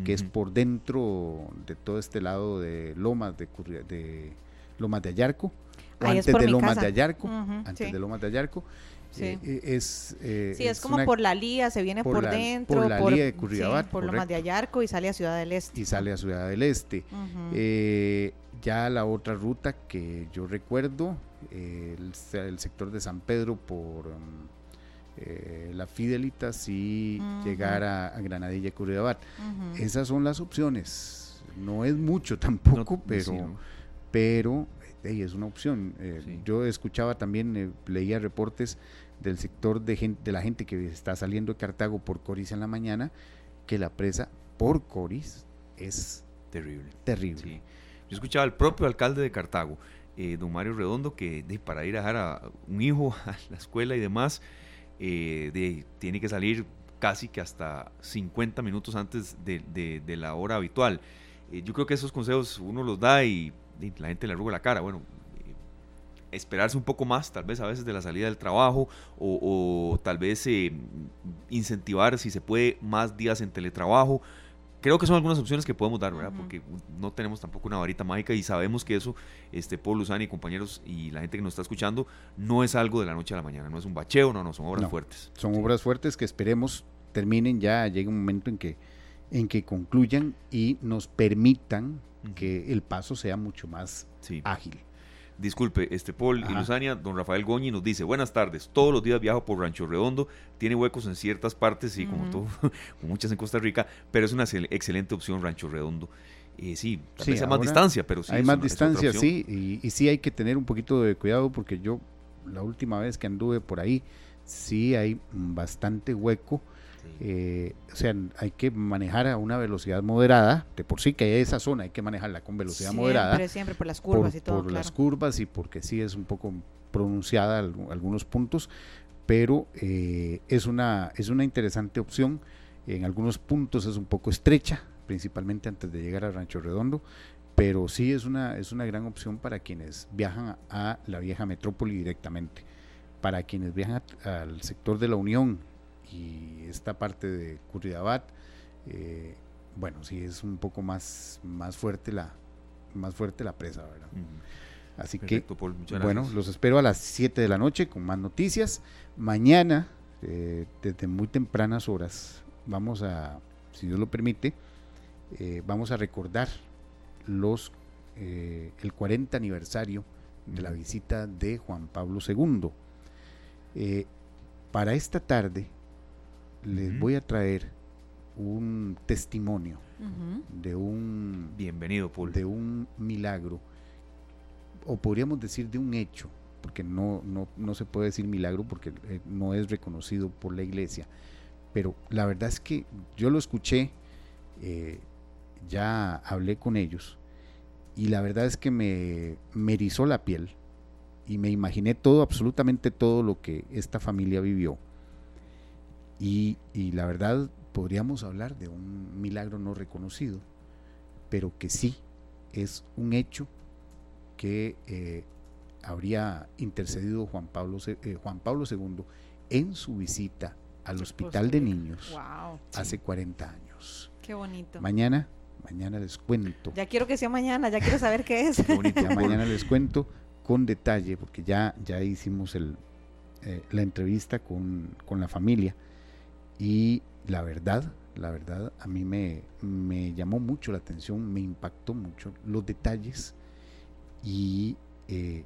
que es por dentro de todo este lado de Lomas de, de Lomas de Ayarco, o Ahí es antes de Lomas casa. de Ayarco, antes sí. de Lomas de Ayarco. Sí. eh, es, eh, Sí, es, como una- por la Lía, se viene por por, la- dentro, por la Lía de sí, Curridabat, por Lomas de correcto. Ayarco y sale a Ciudad del Este. y sale a Ciudad del Este. Eh, ya la otra ruta que yo recuerdo, eh, el, se- el sector de San Pedro por um, eh, la Fidelitas y Ujú. llegar a, a Granadilla y Curridabat. Ujú. Esas son las opciones. No es mucho tampoco, No, pero, sí, ¿no? pero es una opción. Eh, Sí. Yo escuchaba también, eh, leía reportes del sector de, gen- de la gente que está saliendo de Cartago por Coris en la mañana, que la presa por Coris es Terrible. terrible. Sí. Yo escuchaba al propio alcalde de Cartago, eh, don Mario Redondo, que de, para ir a dejar a un hijo a la escuela y demás, de, tiene que salir casi que hasta 50 minutos antes de, de- de la hora habitual. Eh, yo creo que esos consejos uno los da y la gente le arruga la cara. Bueno, eh, esperarse un poco más, tal vez a veces de la salida del trabajo, o, o tal vez eh, incentivar si se puede más días en teletrabajo. Creo que son algunas opciones que podemos dar, ¿verdad? Porque no tenemos tampoco una varita mágica y sabemos que eso, este, Paul Luzani y compañeros y la gente que nos está escuchando, no es algo de la noche a la mañana, no es un bacheo, no, no, son obras No. fuertes. Son Sí. obras fuertes que esperemos terminen ya, llegue un momento en que, en que concluyan y nos permitan Que el paso sea mucho más Sí. ágil. Disculpe, este Paul y. Luzania, don Rafael Goñi nos dice, buenas tardes, todos los días viajo por Rancho Redondo, tiene huecos en ciertas partes, y como todo, como muchas en Costa Rica, pero es una excel- excelente opción Rancho Redondo. Eh, sí, tal Sí, vez sea más distancia, pero sí. hay más una- distancia, sí, y, y sí hay que tener un poquito de cuidado porque yo la última vez que anduve por ahí, sí hay bastante hueco. Eh, o sea, hay que manejar a una velocidad moderada. De por sí que esa zona hay que manejarla con velocidad siempre, moderada. Siempre, por las por, curvas y todo, por claro. las curvas y porque sí es un poco pronunciada algu- algunos puntos, pero eh, es, una, es una interesante opción. En algunos puntos es un poco estrecha, principalmente antes de llegar a Rancho Redondo, pero sí es una, es una gran opción para quienes viajan a, a la vieja metrópoli directamente. Para quienes viajan a- al sector de la Unión y esta parte de Curridabat, eh, bueno, sí es un poco más, más fuerte la más fuerte la presa, ¿verdad? Así Perfecto, Paul, muchas que, bueno, los espero a las 7 de la noche con más noticias. Mañana, eh, desde muy tempranas horas, vamos a, si Dios lo permite, eh, vamos a recordar los eh, el 40 aniversario de la visita de Juan Pablo II. Para esta tarde les voy a traer un testimonio de un Bienvenido, Paul. de un milagro, o podríamos decir de un hecho, porque no, no, no se puede decir milagro porque eh, no es reconocido por la iglesia, pero la verdad es que yo lo escuché, eh, ya hablé con ellos, y la verdad es que me, me erizó la piel, y me imaginé todo, absolutamente todo lo que esta familia vivió. Y, y la verdad podríamos hablar de un milagro no reconocido, pero que sí es un hecho que eh, habría intercedido Juan Pablo, se- eh, Juan Pablo II en su visita al Hospital de Niños Wow, hace 40 años. qué bonito. Mañana, mañana les cuento. Ya quiero que sea mañana, ya quiero saber qué es. Qué bonito, Ya mañana les cuento con detalle, porque ya, ya hicimos el, eh, la entrevista con, con la familia. Y la verdad, la verdad, a mí me, me llamó mucho la atención, me impactó mucho los detalles. Y eh,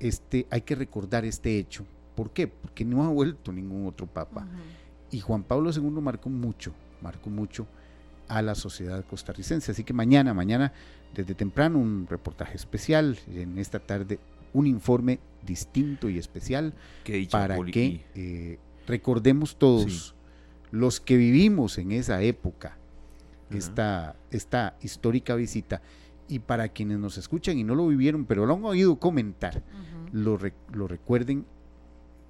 este, hay que recordar este hecho. ¿Por qué? Porque no ha vuelto ningún otro papa. Y Juan Pablo II marcó mucho, marcó mucho a la sociedad costarricense. Así que mañana, mañana, desde temprano, un reportaje especial. En esta tarde, un informe distinto y especial para que eh, recordemos todos, los que vivimos en esa época, esta, esta histórica visita, y para quienes nos escuchan y no lo vivieron, pero lo han oído comentar, lo, re- lo recuerden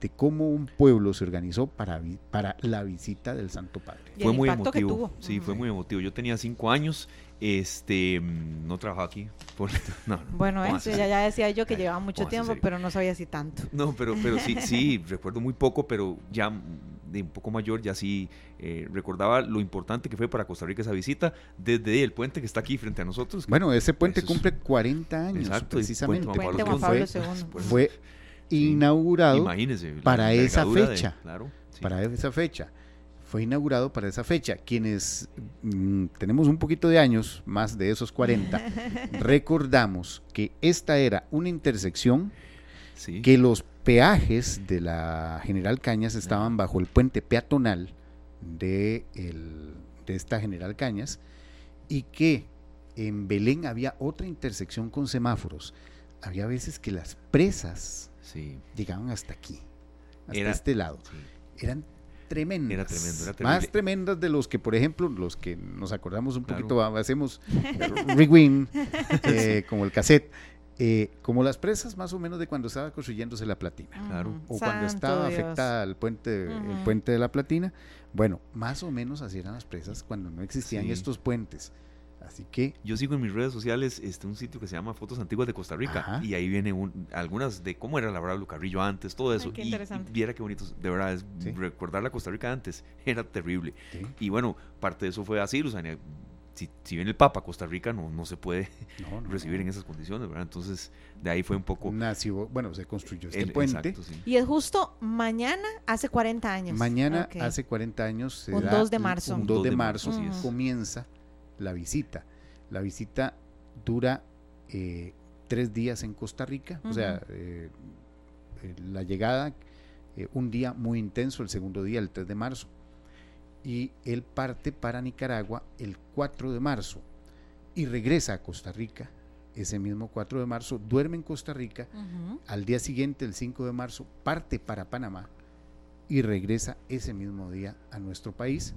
de cómo un pueblo se organizó para, vi- para la visita del Santo Padre. Y fue muy emotivo. Sí, fue muy emotivo. Yo tenía cinco años, este, mm, no trabajaba aquí. por- no, no, Bueno, eso ya, serio. ya decía yo que Ay, llevaba mucho tiempo, serio. pero no sabía si tanto. No, pero, pero sí, sí, recuerdo muy poco, pero ya de un poco mayor, ya sí eh, recordaba lo importante que fue para Costa Rica esa visita, desde el puente que está aquí frente a nosotros. Bueno, ese puente es- cumple 40 años, Exacto, precisamente. Puente Puente Juan Juan Pablo fue, II. Fue Sí. inaugurado para esa de- fecha. claro. sí. para esa fecha. Fue inaugurado para esa fecha. Quienes mm, tenemos un poquito de años, más de esos 40, recordamos que esta era una intersección Sí. que los peajes de la General Cañas estaban bajo el puente peatonal de, el- de esta General Cañas y que en Belén había otra intersección con semáforos. Había veces que las presas Sí, llegaban hasta aquí, hasta Era- este lado sí. eran tremendas. Era tremendo, era Más tremendas de los que, por ejemplo, los que nos acordamos un Claro. poquito, hacemos rewind, eh, como el cassette, eh, como las presas más o menos de cuando estaba construyéndose la platina. Claro. Ujú. O cuando estaba Dios. afectada el puente, el puente de la platina. Bueno, más o menos así eran las presas cuando no existían Sí. estos puentes. Así que Yo sigo en mis redes sociales este, un sitio que se llama Fotos Antiguas de Costa Rica Ajá. y ahí viene un- algunas de cómo era la Bravo Carrillo antes, todo eso. qué y, y interesante. viera qué bonito, de verdad, es Sí. recordar la Costa Rica antes era terrible. sí, Y bueno, parte de eso fue así, Luzania. Si, si viene el Papa a Costa Rica, no, no se puede no, no, recibir no. en esas condiciones, ¿verdad? Entonces, de ahí fue un poco... Nació, bueno, se construyó este el- puente. exacto, sí. Y es justo mañana, hace 40 años. Mañana, hace 40 años, se Un da 2 de marzo. Un 2 de de marzo, marzo, así es. comienza la visita. La visita dura eh, tres días en Costa Rica, o sea, eh, eh, la llegada, eh, un día muy intenso, el segundo día, el 3 de marzo, y él parte para Nicaragua el 4 de marzo y regresa a Costa Rica ese mismo 4 de marzo, duerme en Costa Rica, al día siguiente, el 5 de marzo, parte para Panamá y regresa ese mismo día a nuestro país,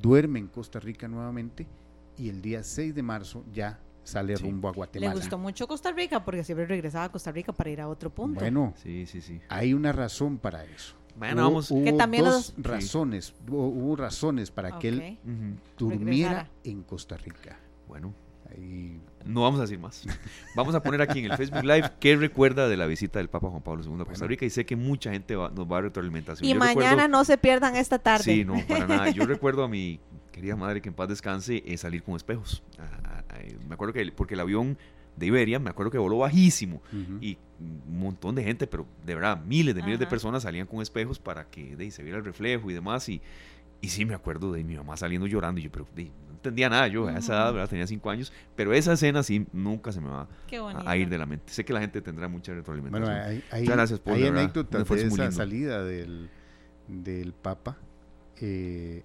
duerme en Costa Rica nuevamente y el día 6 de marzo ya sale Sí. rumbo a Le Guatemala. gustó mucho Costa Rica porque siempre regresaba a Costa Rica para ir a otro punto. Bueno, Sí, sí, sí. hay una razón para eso. Mañana Hubo- vamos... hubo Que también dos los- razones, hubo, hubo razones para que él durmiera regresara. en Costa Rica. Bueno, Ahí- no vamos a decir más. Vamos a poner aquí en el Facebook Live qué recuerda de la visita del Papa Juan Pablo II a Costa Bueno. Rica y sé que mucha gente va- nos va a dar retroalimentación. Y Yo mañana recuerdo- no se pierdan esta tarde. Sí, no, para nada. Yo recuerdo a mi querida madre que en paz descanse eh, salir con espejos. Ah, ah, eh, me acuerdo que, el- porque el avión de Iberia, me acuerdo que voló bajísimo y un montón de gente, pero de verdad, miles de miles de personas salían con espejos para que de, se viera el reflejo y demás. Y, y sí, me acuerdo de mi mamá saliendo llorando y yo, pero de, no entendía nada yo a esa edad. ¿verdad? Tenía cinco años, pero esa escena sí nunca se me va a, ir de la mente. Sé que la gente tendrá mucha retroalimentación. Bueno, hay, hay, Muchas gracias, Paul, hay anécdotas de esa salida del, del Papa eh,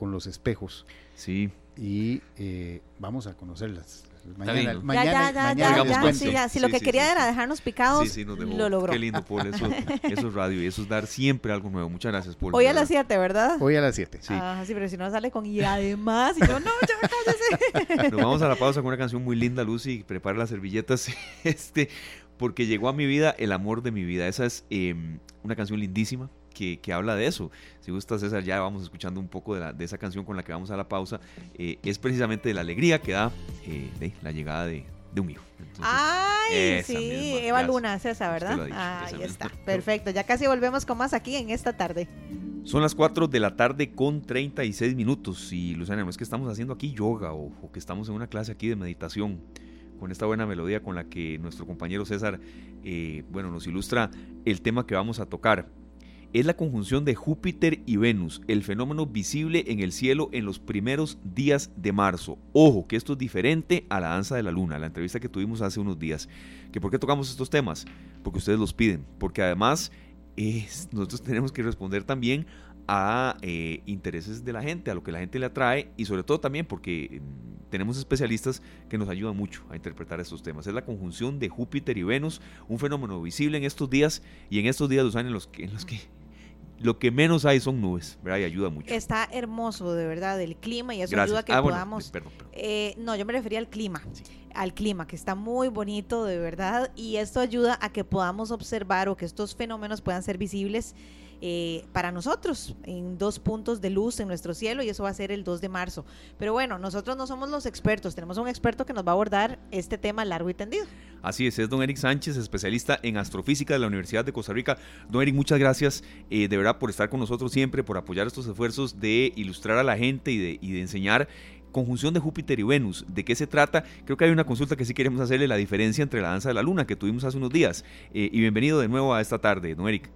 con los espejos Sí, y eh, vamos a conocerlas. Mañana, mañana, ya, ya, mañana ya, ya, sí, ya. Si Sí, lo que sí, quería sí, era dejarnos picados, sí, sí, nos lo logró. Qué lindo, Paul. Eso, eso es radio y eso es dar siempre algo nuevo. Muchas gracias, Paul. Hoy a las verdad. 7, ¿verdad? Hoy a las 7. Sí. Ah, sí, pero si no sale con y además, y yo, no, ya cállese. Nos vamos a la pausa con una canción muy linda, Lucy. Prepara las servilletas. Este, porque llegó a mi vida el amor de mi vida. Esa es eh, una canción lindísima que, que habla de eso. Si gusta, César, ya vamos escuchando un poco de, la- de esa canción con la que vamos a la pausa. Eh, es precisamente de la alegría que da eh, de la llegada de, de un hijo. Entonces, Ay, sí, misma, Eva. Luna, es esa, ¿verdad? dicho, esa Ahí misma. está, perfecto. Ya casi volvemos con más aquí en esta tarde. Son las 4 de la tarde con 36 minutos. Y Luciana, no es que estamos haciendo aquí yoga o, o que estamos en una clase aquí de meditación con esta buena melodía con la que nuestro compañero César eh, bueno, nos ilustra el tema que vamos a tocar. Es la conjunción de Júpiter y Venus, el fenómeno visible en el cielo en los primeros días de marzo. Ojo, que esto es diferente a la danza de la luna, la entrevista que tuvimos hace unos días. ¿Que ¿Por qué tocamos estos temas? Porque ustedes los piden, porque además nosotros tenemos que responder también a eh, intereses de la gente, a lo que la gente le atrae y sobre todo también porque mm, tenemos especialistas que nos ayudan mucho a interpretar estos temas. Es la conjunción de Júpiter y Venus, un fenómeno visible en estos días y en estos días, Luzana, en los que, en los que lo que menos hay son nubes, ¿verdad? Y ayuda mucho. Está hermoso, de verdad, el clima y eso Gracias. ayuda a que Ah, bueno, podamos... perdón, perdón. Eh, no, yo me refería al clima, Sí. al clima, que está muy bonito, de verdad, y esto ayuda a que podamos observar o que estos fenómenos puedan ser visibles eh, para nosotros en dos puntos de luz en nuestro cielo y eso va a ser el 2 de marzo. Pero bueno, nosotros no somos los expertos, tenemos un experto que nos va a abordar este tema largo y tendido. Así es, es don Eric Sánchez, especialista en astrofísica de la Universidad de Costa Rica. Don Eric, muchas gracias eh, de verdad por estar con nosotros siempre, por apoyar estos esfuerzos de ilustrar a la gente y de, y de enseñar conjunción de Júpiter y Venus. ¿De qué se trata? Creo que hay una consulta que sí queremos hacerle, la diferencia entre la danza de la luna que tuvimos hace unos días. Eh, y bienvenido de nuevo a esta tarde, don Eric.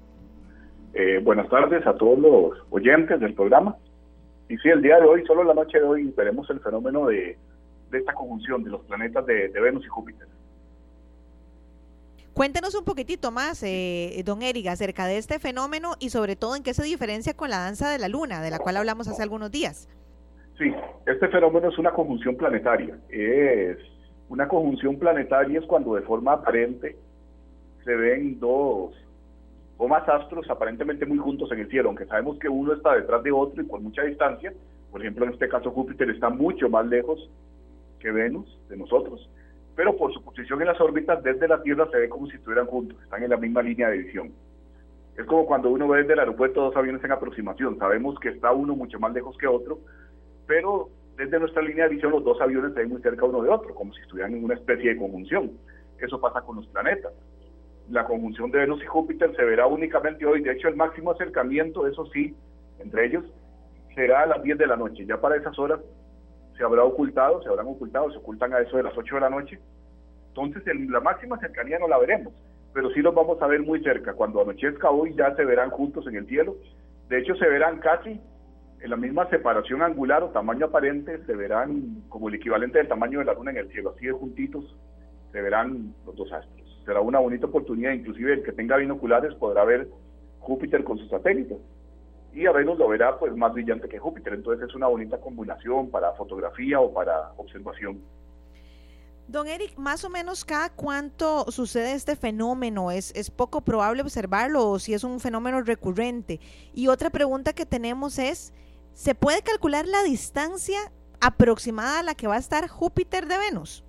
Eh, buenas tardes a todos los oyentes del programa. Y sí, el día de hoy, solo la noche de hoy, veremos el fenómeno de, de esta conjunción de los planetas de, de Venus y Júpiter. Cuéntenos un poquitito más, eh, don Eric, acerca de este fenómeno y sobre todo en qué se diferencia con la danza de la luna, de la cual hablamos hace algunos días. Sí, este fenómeno es una conjunción planetaria. Es una conjunción planetaria es cuando de forma aparente se ven dos o más astros aparentemente muy juntos en el cielo, aunque sabemos que uno está detrás de otro y por mucha distancia. Por ejemplo, en este caso Júpiter está mucho más lejos que Venus de nosotros, pero por su posición en las órbitas desde la Tierra se ve como si estuvieran juntos, están en la misma línea de visión. Es como cuando uno ve desde el aeropuerto dos aviones en aproximación, sabemos que está uno mucho más lejos que otro, pero desde nuestra línea de visión los dos aviones se ven muy cerca uno de otro, como si estuvieran en una especie de conjunción. Eso pasa con los planetas. La conjunción de Venus y Júpiter se verá únicamente hoy, de hecho el máximo acercamiento, eso sí, entre ellos, será a las 10 de la noche. Ya para esas horas se habrá ocultado, se habrán ocultado, se ocultan a eso de las 8 de la noche. Entonces en la máxima cercanía no la veremos, pero sí los vamos a ver muy cerca. Cuando anochezca hoy ya se verán juntos en el cielo. De hecho se verán casi en la misma separación angular o tamaño aparente, se verán como el equivalente del tamaño de la luna en el cielo, así de juntitos se verán los dos astros. Será una bonita oportunidad, inclusive el que tenga binoculares podrá ver Júpiter con sus satélites y a Venus lo verá pues más brillante que Júpiter, entonces es una bonita combinación para fotografía o para observación. Don Eric, más o menos cada cuánto sucede este fenómeno, ¿Es, ¿es poco probable observarlo o si es un fenómeno recurrente? Y otra pregunta que tenemos es, ¿se puede calcular la distancia aproximada a la que va a estar Júpiter de Venus?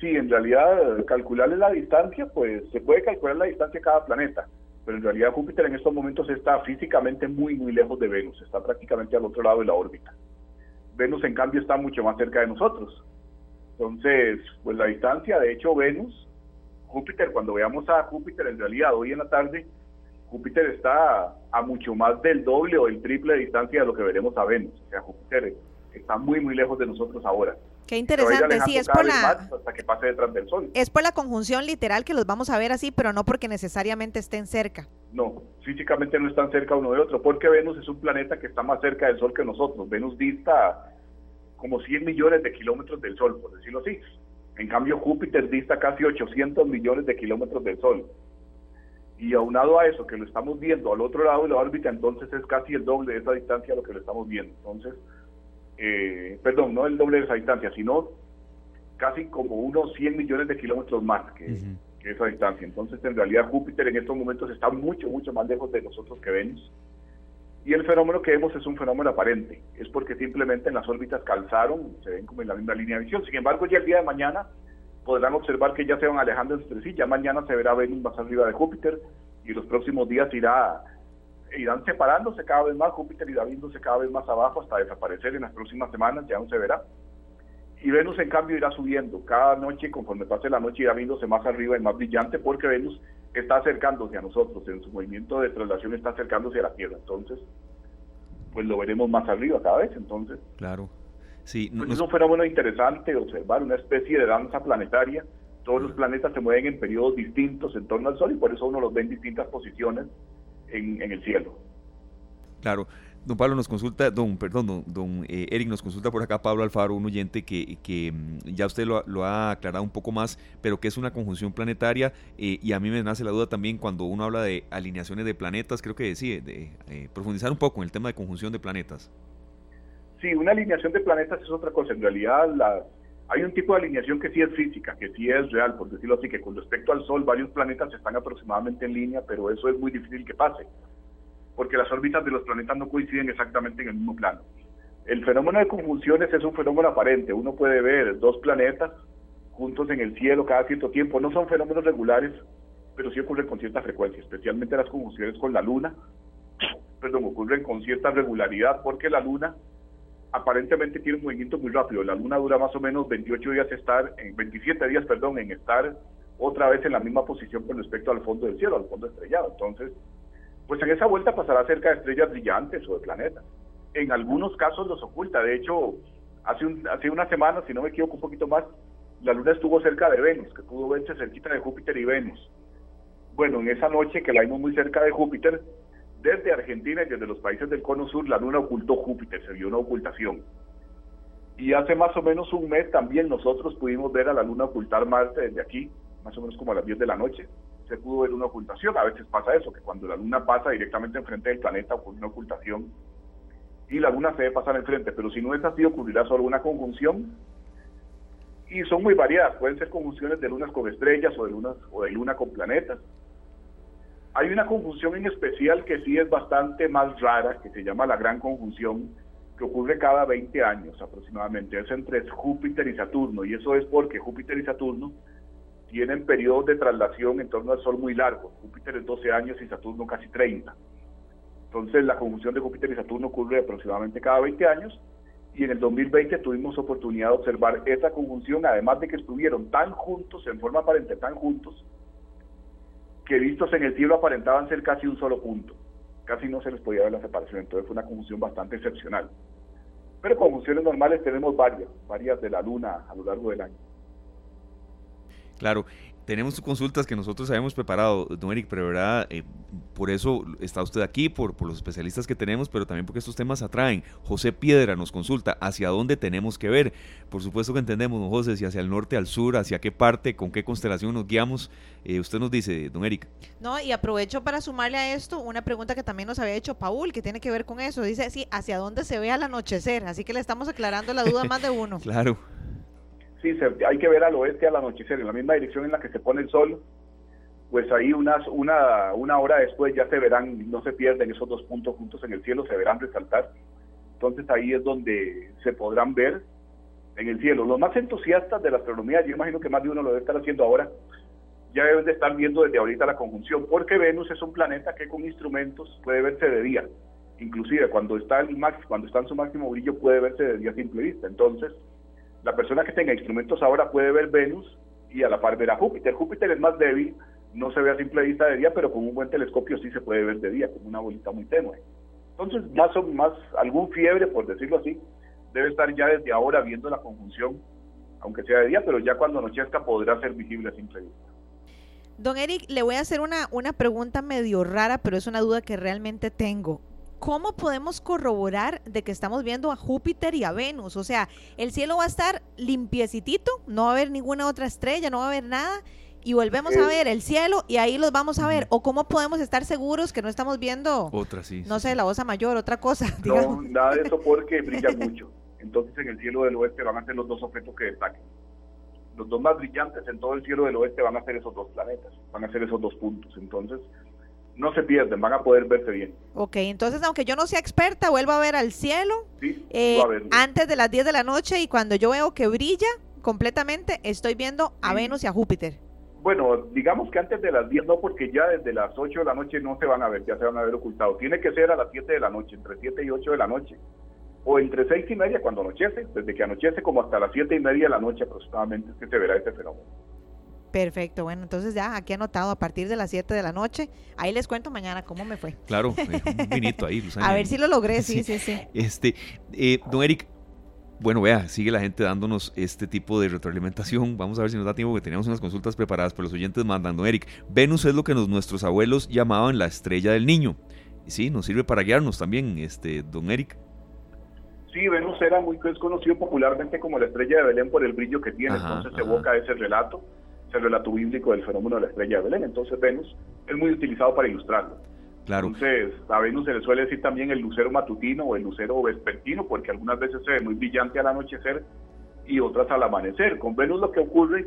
Sí, en realidad calcularle la distancia, pues se puede calcular la distancia de cada planeta, pero en realidad Júpiter en estos momentos está físicamente muy, muy lejos de Venus, está prácticamente al otro lado de la órbita. Venus, en cambio, está mucho más cerca de nosotros. Entonces, pues la distancia, de hecho, Venus, Júpiter, cuando veamos a Júpiter en realidad hoy en la tarde, Júpiter está a mucho más del doble o el triple de distancia de lo que veremos a Venus. O sea, Júpiter está muy, muy lejos de nosotros ahora. Qué interesante, sí, es por la... hasta que pase detrás del Sol. Es por la conjunción literal que los vamos a ver así, pero no porque necesariamente estén cerca. No, físicamente no están cerca uno de otro, porque Venus es un planeta que está más cerca del Sol que nosotros. Venus dista como 100 millones de kilómetros del Sol, por decirlo así. En cambio, Júpiter dista casi 800 millones de kilómetros del Sol. Y aunado a eso, que lo estamos viendo al otro lado de la órbita, entonces es casi el doble de esa distancia a lo que lo estamos viendo. Entonces, eh, perdón, no el doble de esa distancia, sino casi como unos 100 millones de kilómetros más que, que esa distancia. Entonces, en realidad, Júpiter en estos momentos está mucho, mucho más lejos de nosotros que Venus. Y el fenómeno que vemos es un fenómeno aparente. Es porque simplemente en las órbitas calzaron, se ven como en la misma línea de visión. Sin embargo, ya el día de mañana podrán observar que ya se van alejando entre sí. Ya mañana se verá Venus más arriba de Júpiter y los próximos días irá irán separándose cada vez más. Júpiter irá viéndose cada vez más abajo hasta desaparecer en las próximas semanas. Ya no se verá. Y Venus, en cambio, irá subiendo. Cada noche, conforme pase la noche, irá viéndose más arriba y más brillante porque Venus está acercándose a nosotros. En su movimiento de traslación está acercándose a la Tierra. Entonces, pues lo veremos más arriba cada vez. Entonces, Claro. Sí, no- pues es un fenómeno interesante observar, una especie de danza planetaria. Todos los planetas se mueven en periodos distintos en torno al Sol y por eso uno los ve en distintas posiciones en, en el cielo. Claro. Don Pablo nos consulta, don, perdón, don, don, eh, Eric nos consulta por acá, Pablo Alfaro, un oyente que, que, mm, ya usted lo, ha- lo ha aclarado un poco más, pero que es una conjunción planetaria eh, y a mí me nace la duda también cuando uno habla de alineaciones de planetas, creo que sí, de eh, profundizar un poco en el tema de conjunción de planetas. Sí, una alineación de planetas es otra cosa. En realidad, las Hay un tipo de alineación que sí es física, que sí es real, por decirlo así, que con respecto al Sol varios planetas están aproximadamente en línea, pero eso es muy difícil que pase, porque las órbitas de los planetas no coinciden exactamente en el mismo plano. El fenómeno de conjunciones es un fenómeno aparente, uno puede ver dos planetas juntos en el cielo cada cierto tiempo, no son fenómenos regulares, pero sí ocurren con cierta frecuencia, especialmente las conjunciones con la Luna, perdón, ocurren con cierta regularidad porque la Luna aparentemente tiene un movimiento muy rápido. La Luna dura más o menos 28 días estar, en 27 días, perdón, en estar otra vez en la misma posición con respecto al fondo del cielo, al fondo estrellado. Entonces, pues en esa vuelta pasará cerca de estrellas brillantes o de planetas. En algunos casos los oculta. De hecho, hace, hace una semana, si no me equivoco un poquito más, la Luna estuvo cerca de Venus, que pudo verse cerquita de Júpiter y Venus. Bueno, en esa noche que la vimos muy cerca de Júpiter, desde Argentina y desde los países del cono sur, la luna ocultó Júpiter, se vio una ocultación. Y hace más o menos un mes también nosotros pudimos ver a la luna ocultar Marte desde aquí, más o menos como a las 10 de la noche. Se pudo ver una ocultación. A veces pasa eso, que cuando la luna pasa directamente enfrente del planeta ocurre una ocultación y la luna se debe pasar enfrente. Pero si no es así, ocurrirá solo una conjunción. Y son muy variadas. Pueden ser conjunciones de lunas con estrellas o de, lunas, o de luna con planetas hay una conjunción en especial que sí es bastante más rara, que se llama la gran conjunción, que ocurre cada 20 años aproximadamente. Es entre Júpiter y Saturno, y eso es porque Júpiter y Saturno tienen periodos de traslación en torno al Sol muy largos. Júpiter es 12 años y Saturno casi 30. Entonces la conjunción de Júpiter y Saturno ocurre aproximadamente cada 20 años y en el 2020 tuvimos oportunidad de observar esa conjunción, además de que estuvieron tan juntos, en forma aparente tan juntos, que vistos en el cielo aparentaban ser casi un solo punto. Casi no se les podía ver la separación, entonces fue una conjunción bastante excepcional. Pero conjunciones normales tenemos varias, varias de la luna a lo largo del año. Claro, tenemos consultas que nosotros habíamos preparado, don Eric, pero verdad, eh, por eso está usted aquí, por, por, los especialistas que tenemos, pero también porque estos temas atraen. José Piedra nos consulta hacia dónde tenemos que ver. Por supuesto que entendemos, don José, si hacia el norte, al sur, hacia qué parte, con qué constelación nos guiamos. Eh, usted nos dice, don Eric. No, y aprovecho para sumarle a esto una pregunta que también nos había hecho Paul, que tiene que ver con eso. Dice, sí, hacia dónde se ve al anochecer. Así que le estamos aclarando la duda más de uno. claro. Sí, hay que ver al oeste al anochecer, en la misma dirección en la que se pone el sol, pues ahí unas, una, una hora después ya se verán, no se pierden esos dos puntos juntos en el cielo, se verán resaltar. Entonces ahí es donde se podrán ver en el cielo. Los más entusiastas de la astronomía, yo imagino que más de uno lo debe estar haciendo ahora, ya deben de estar viendo desde ahorita la conjunción, porque Venus es un planeta que con instrumentos puede verse de día. Inclusive cuando está, el max, cuando está en su máximo brillo puede verse de día a simple vista. Entonces, la persona que tenga instrumentos ahora puede ver Venus y a la par ver a Júpiter. Júpiter es más débil, no se ve a simple vista de día, pero con un buen telescopio sí se puede ver de día, como una bolita muy tenue. Entonces, más o más, algún fiebre, por decirlo así, debe estar ya desde ahora viendo la conjunción, aunque sea de día, pero ya cuando anochezca podrá ser visible a simple vista. Don Eric, le voy a hacer una, una pregunta medio rara, pero es una duda que realmente tengo. ¿Cómo podemos corroborar de que estamos viendo a Júpiter y a Venus? O sea, el cielo va a estar limpiecitito, no va a haber ninguna otra estrella, no va a haber nada, y volvemos a ver el cielo y ahí los vamos a ver. ¿O cómo podemos estar seguros que no estamos viendo, otra, sí, no sé, la osa mayor, otra cosa? No, nada de eso porque brilla mucho. Entonces en el cielo del oeste van a ser los dos objetos que destaquen. Los dos más brillantes en todo el cielo del oeste van a ser esos dos planetas, van a ser esos dos puntos. Entonces, no se pierden, van a poder verse bien. Ok, entonces aunque yo no sea experta, vuelvo a ver al cielo eh, antes de las 10 de la noche y cuando yo veo que brilla completamente, estoy viendo a Venus y a Júpiter. Bueno, digamos que antes de las 10 no, porque ya desde las 8 de la noche no se van a ver, ya se van a ver ocultados. Tiene que ser a las 7 de la noche, entre 7 y 8 de la noche. O entre 6 y media cuando anochece, desde que anochece como hasta las 7 y media de la noche aproximadamente es que se verá este fenómeno. Perfecto, bueno, entonces ya aquí anotado a partir de las 7 de la noche. Ahí les cuento mañana cómo me fue. Claro, eh, un vinito ahí, A ver si lo logré, sí, sí, sí. Este, eh, don Eric, bueno, vea, sigue la gente dándonos este tipo de retroalimentación. Vamos a ver si nos da tiempo, que teníamos unas consultas preparadas, pero los oyentes mandan, don Eric. Venus es lo que nuestros abuelos llamaban la estrella del niño. Y sí, nos sirve para guiarnos también, este, don Eric. Sí, Venus era muy es conocido popularmente como la estrella de Belén por el brillo que tiene, entonces se evoca ese relato el relato bíblico del fenómeno de la estrella de Belén. Entonces Venus es muy utilizado para ilustrarlo. Claro. Entonces, a Venus se le suele decir también el lucero matutino o el lucero vespertino, porque algunas veces se ve muy brillante al anochecer y otras al amanecer. Con Venus lo que ocurre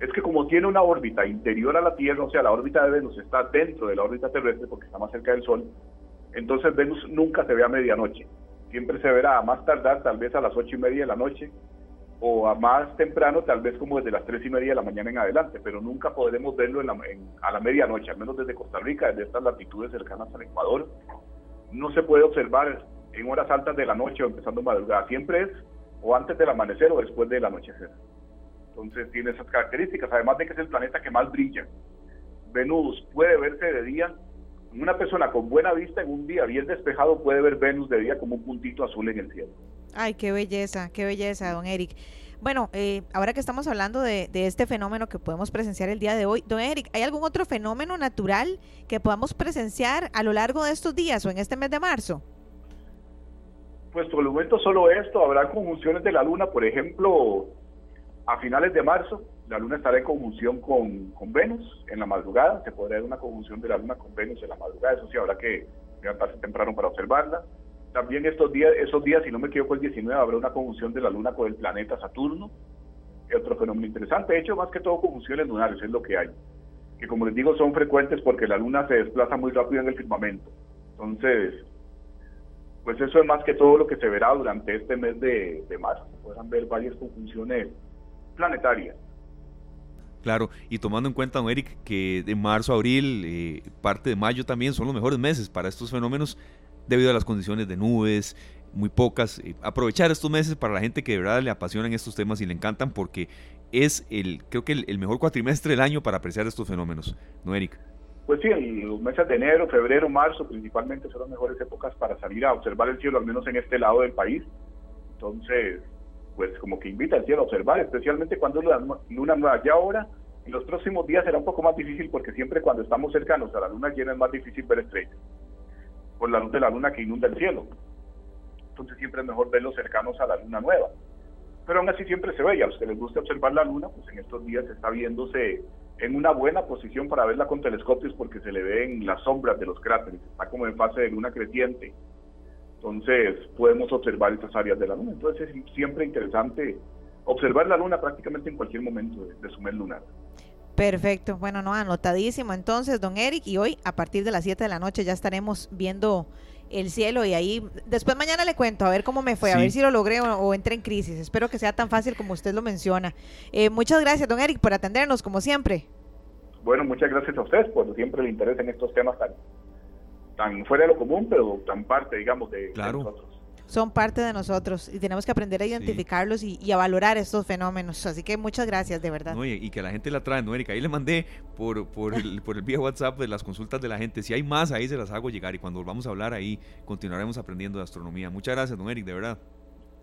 es que como tiene una órbita interior a la Tierra, o sea, la órbita de Venus está dentro de la órbita terrestre porque está más cerca del Sol, entonces Venus nunca se ve a medianoche. Siempre se verá a más tardar, tal vez a las ocho y media de la noche, o a más temprano, tal vez como desde las tres y media de la mañana en adelante, pero nunca podremos verlo a la medianoche, al menos desde Costa Rica, desde estas latitudes cercanas al Ecuador. No se puede observar en horas altas de la noche o empezando madrugada, siempre es o antes del amanecer o después del anochecer. Entonces tiene esas características, además de que es el planeta que más brilla. Venus puede verse de día. Una persona con buena vista en un día bien despejado puede ver Venus de día como un puntito azul en el cielo. Ay, qué belleza, qué belleza, don Eric. Bueno, eh, ahora que estamos hablando de, este fenómeno que podemos presenciar el día de hoy, don Eric, ¿hay algún otro fenómeno natural que podamos presenciar a lo largo de estos días o en este mes de marzo? Pues por el momento solo esto, habrá conjunciones de la luna, por ejemplo, a finales de marzo, la luna estará en conjunción con, con Venus en la madrugada, se podrá ver una conjunción de la luna con Venus en la madrugada, eso sí, habrá que levantarse temprano para observarla. También estos días, esos días, si no me equivoco, el 19 habrá una conjunción de la luna con el planeta Saturno, otro fenómeno interesante. De hecho, más que todo conjunciones lunares es lo que hay, que como les digo son frecuentes porque la luna se desplaza muy rápido en el firmamento. Entonces, pues eso es más que todo lo que se verá durante este mes de, marzo. Podrán ver varias conjunciones planetarias. Claro, y tomando en cuenta, don Eric, que de marzo abril, eh, parte de mayo también son los mejores meses para estos fenómenos debido a las condiciones de nubes, muy pocas. Eh, aprovechar estos meses para la gente que de verdad le apasionan estos temas y le encantan porque es el, creo que el, mejor cuatrimestre del año para apreciar estos fenómenos, ¿no, Eric? Pues sí, los meses de enero, febrero, marzo principalmente son las mejores épocas para salir a observar el cielo, al menos en este lado del país. Entonces, pues como que invita al cielo a observar, especialmente cuando es la luna nueva. Ya ahora, en los próximos días será un poco más difícil porque siempre cuando estamos cercanos a la luna llena es más difícil ver estrellas, por la luz de la luna que inunda el cielo. Entonces siempre es mejor verlos cercanos a la luna nueva. Pero aún así siempre se ve, y a los que les gusta observar la luna, pues en estos días está viéndose en una buena posición para verla con telescopios porque se le ven las sombras de los cráteres, está como en fase de luna creciente. Entonces podemos observar estas áreas de la luna. Entonces es siempre interesante observar la luna prácticamente en cualquier momento de, su mes lunar. Perfecto, bueno, no, anotadísimo entonces, don Eric, y hoy a partir de las 7 de la noche ya estaremos viendo el cielo y ahí después mañana le cuento a ver cómo me fue, a ver si lo logré o, entré en crisis. Espero que sea tan fácil como usted lo menciona. Eh, muchas gracias, don Eric, por atendernos como siempre. Bueno, muchas gracias a ustedes por siempre le interés en estos temas tan, tan fuera de lo común, pero tan parte, digamos, de, nosotros son parte de nosotros y tenemos que aprender a identificarlos y, a valorar estos fenómenos. Así que muchas gracias, de verdad. y, que la gente la trae, ¿no, Erika? Ahí le mandé por, por, el, por el vía WhatsApp de las consultas de la gente. Si hay más, ahí se las hago llegar y cuando volvamos a hablar ahí continuaremos aprendiendo de astronomía. Muchas gracias, don Eric, de verdad.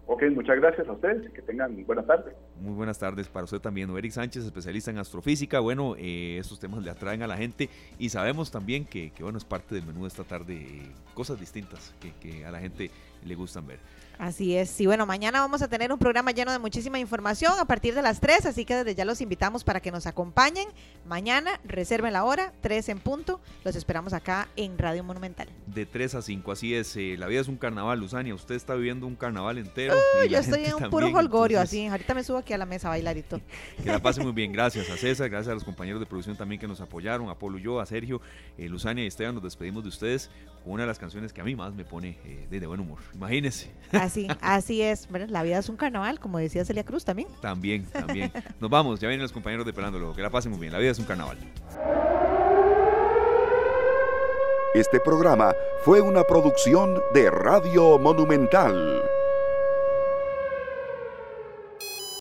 Ok, muchas gracias a ustedes que tengan buenas tardes. Muy buenas tardes para usted también, Eric Sánchez, especialista en astrofísica. Bueno, eh, estos temas le atraen a la gente y sabemos también que, que bueno, es parte del menú de esta tarde, eh, cosas distintas que a la gente le gustan ver. Así es. Y bueno, mañana vamos a tener un programa lleno de muchísima información a partir de las 3, así que desde ya los invitamos para que nos acompañen. Mañana, reserven la hora, 3 en punto. Los esperamos acá en Radio Monumental. De 3 a 5, así es. Eh, la vida es un carnaval, Luzania. Usted está viviendo un carnaval entero. yo estoy en un puro holgorio, así. Ahorita me subo aquí a la mesa a bailar y todo. que la pase muy bien. Gracias a César, gracias a los compañeros de producción también que nos apoyaron, a Polo y yo, a Sergio, eh, Luzania y Esteban. Nos despedimos de ustedes con una de las canciones que a mí más me pone eh, de buen humor. Imagínense. Así, así es. la vida es un carnaval, como decía Celia Cruz también. También, también. Nos vamos, ya vienen los compañeros de Pelándolo. Que la pasen muy bien. La vida es un carnaval. Este programa fue una producción de Radio Monumental.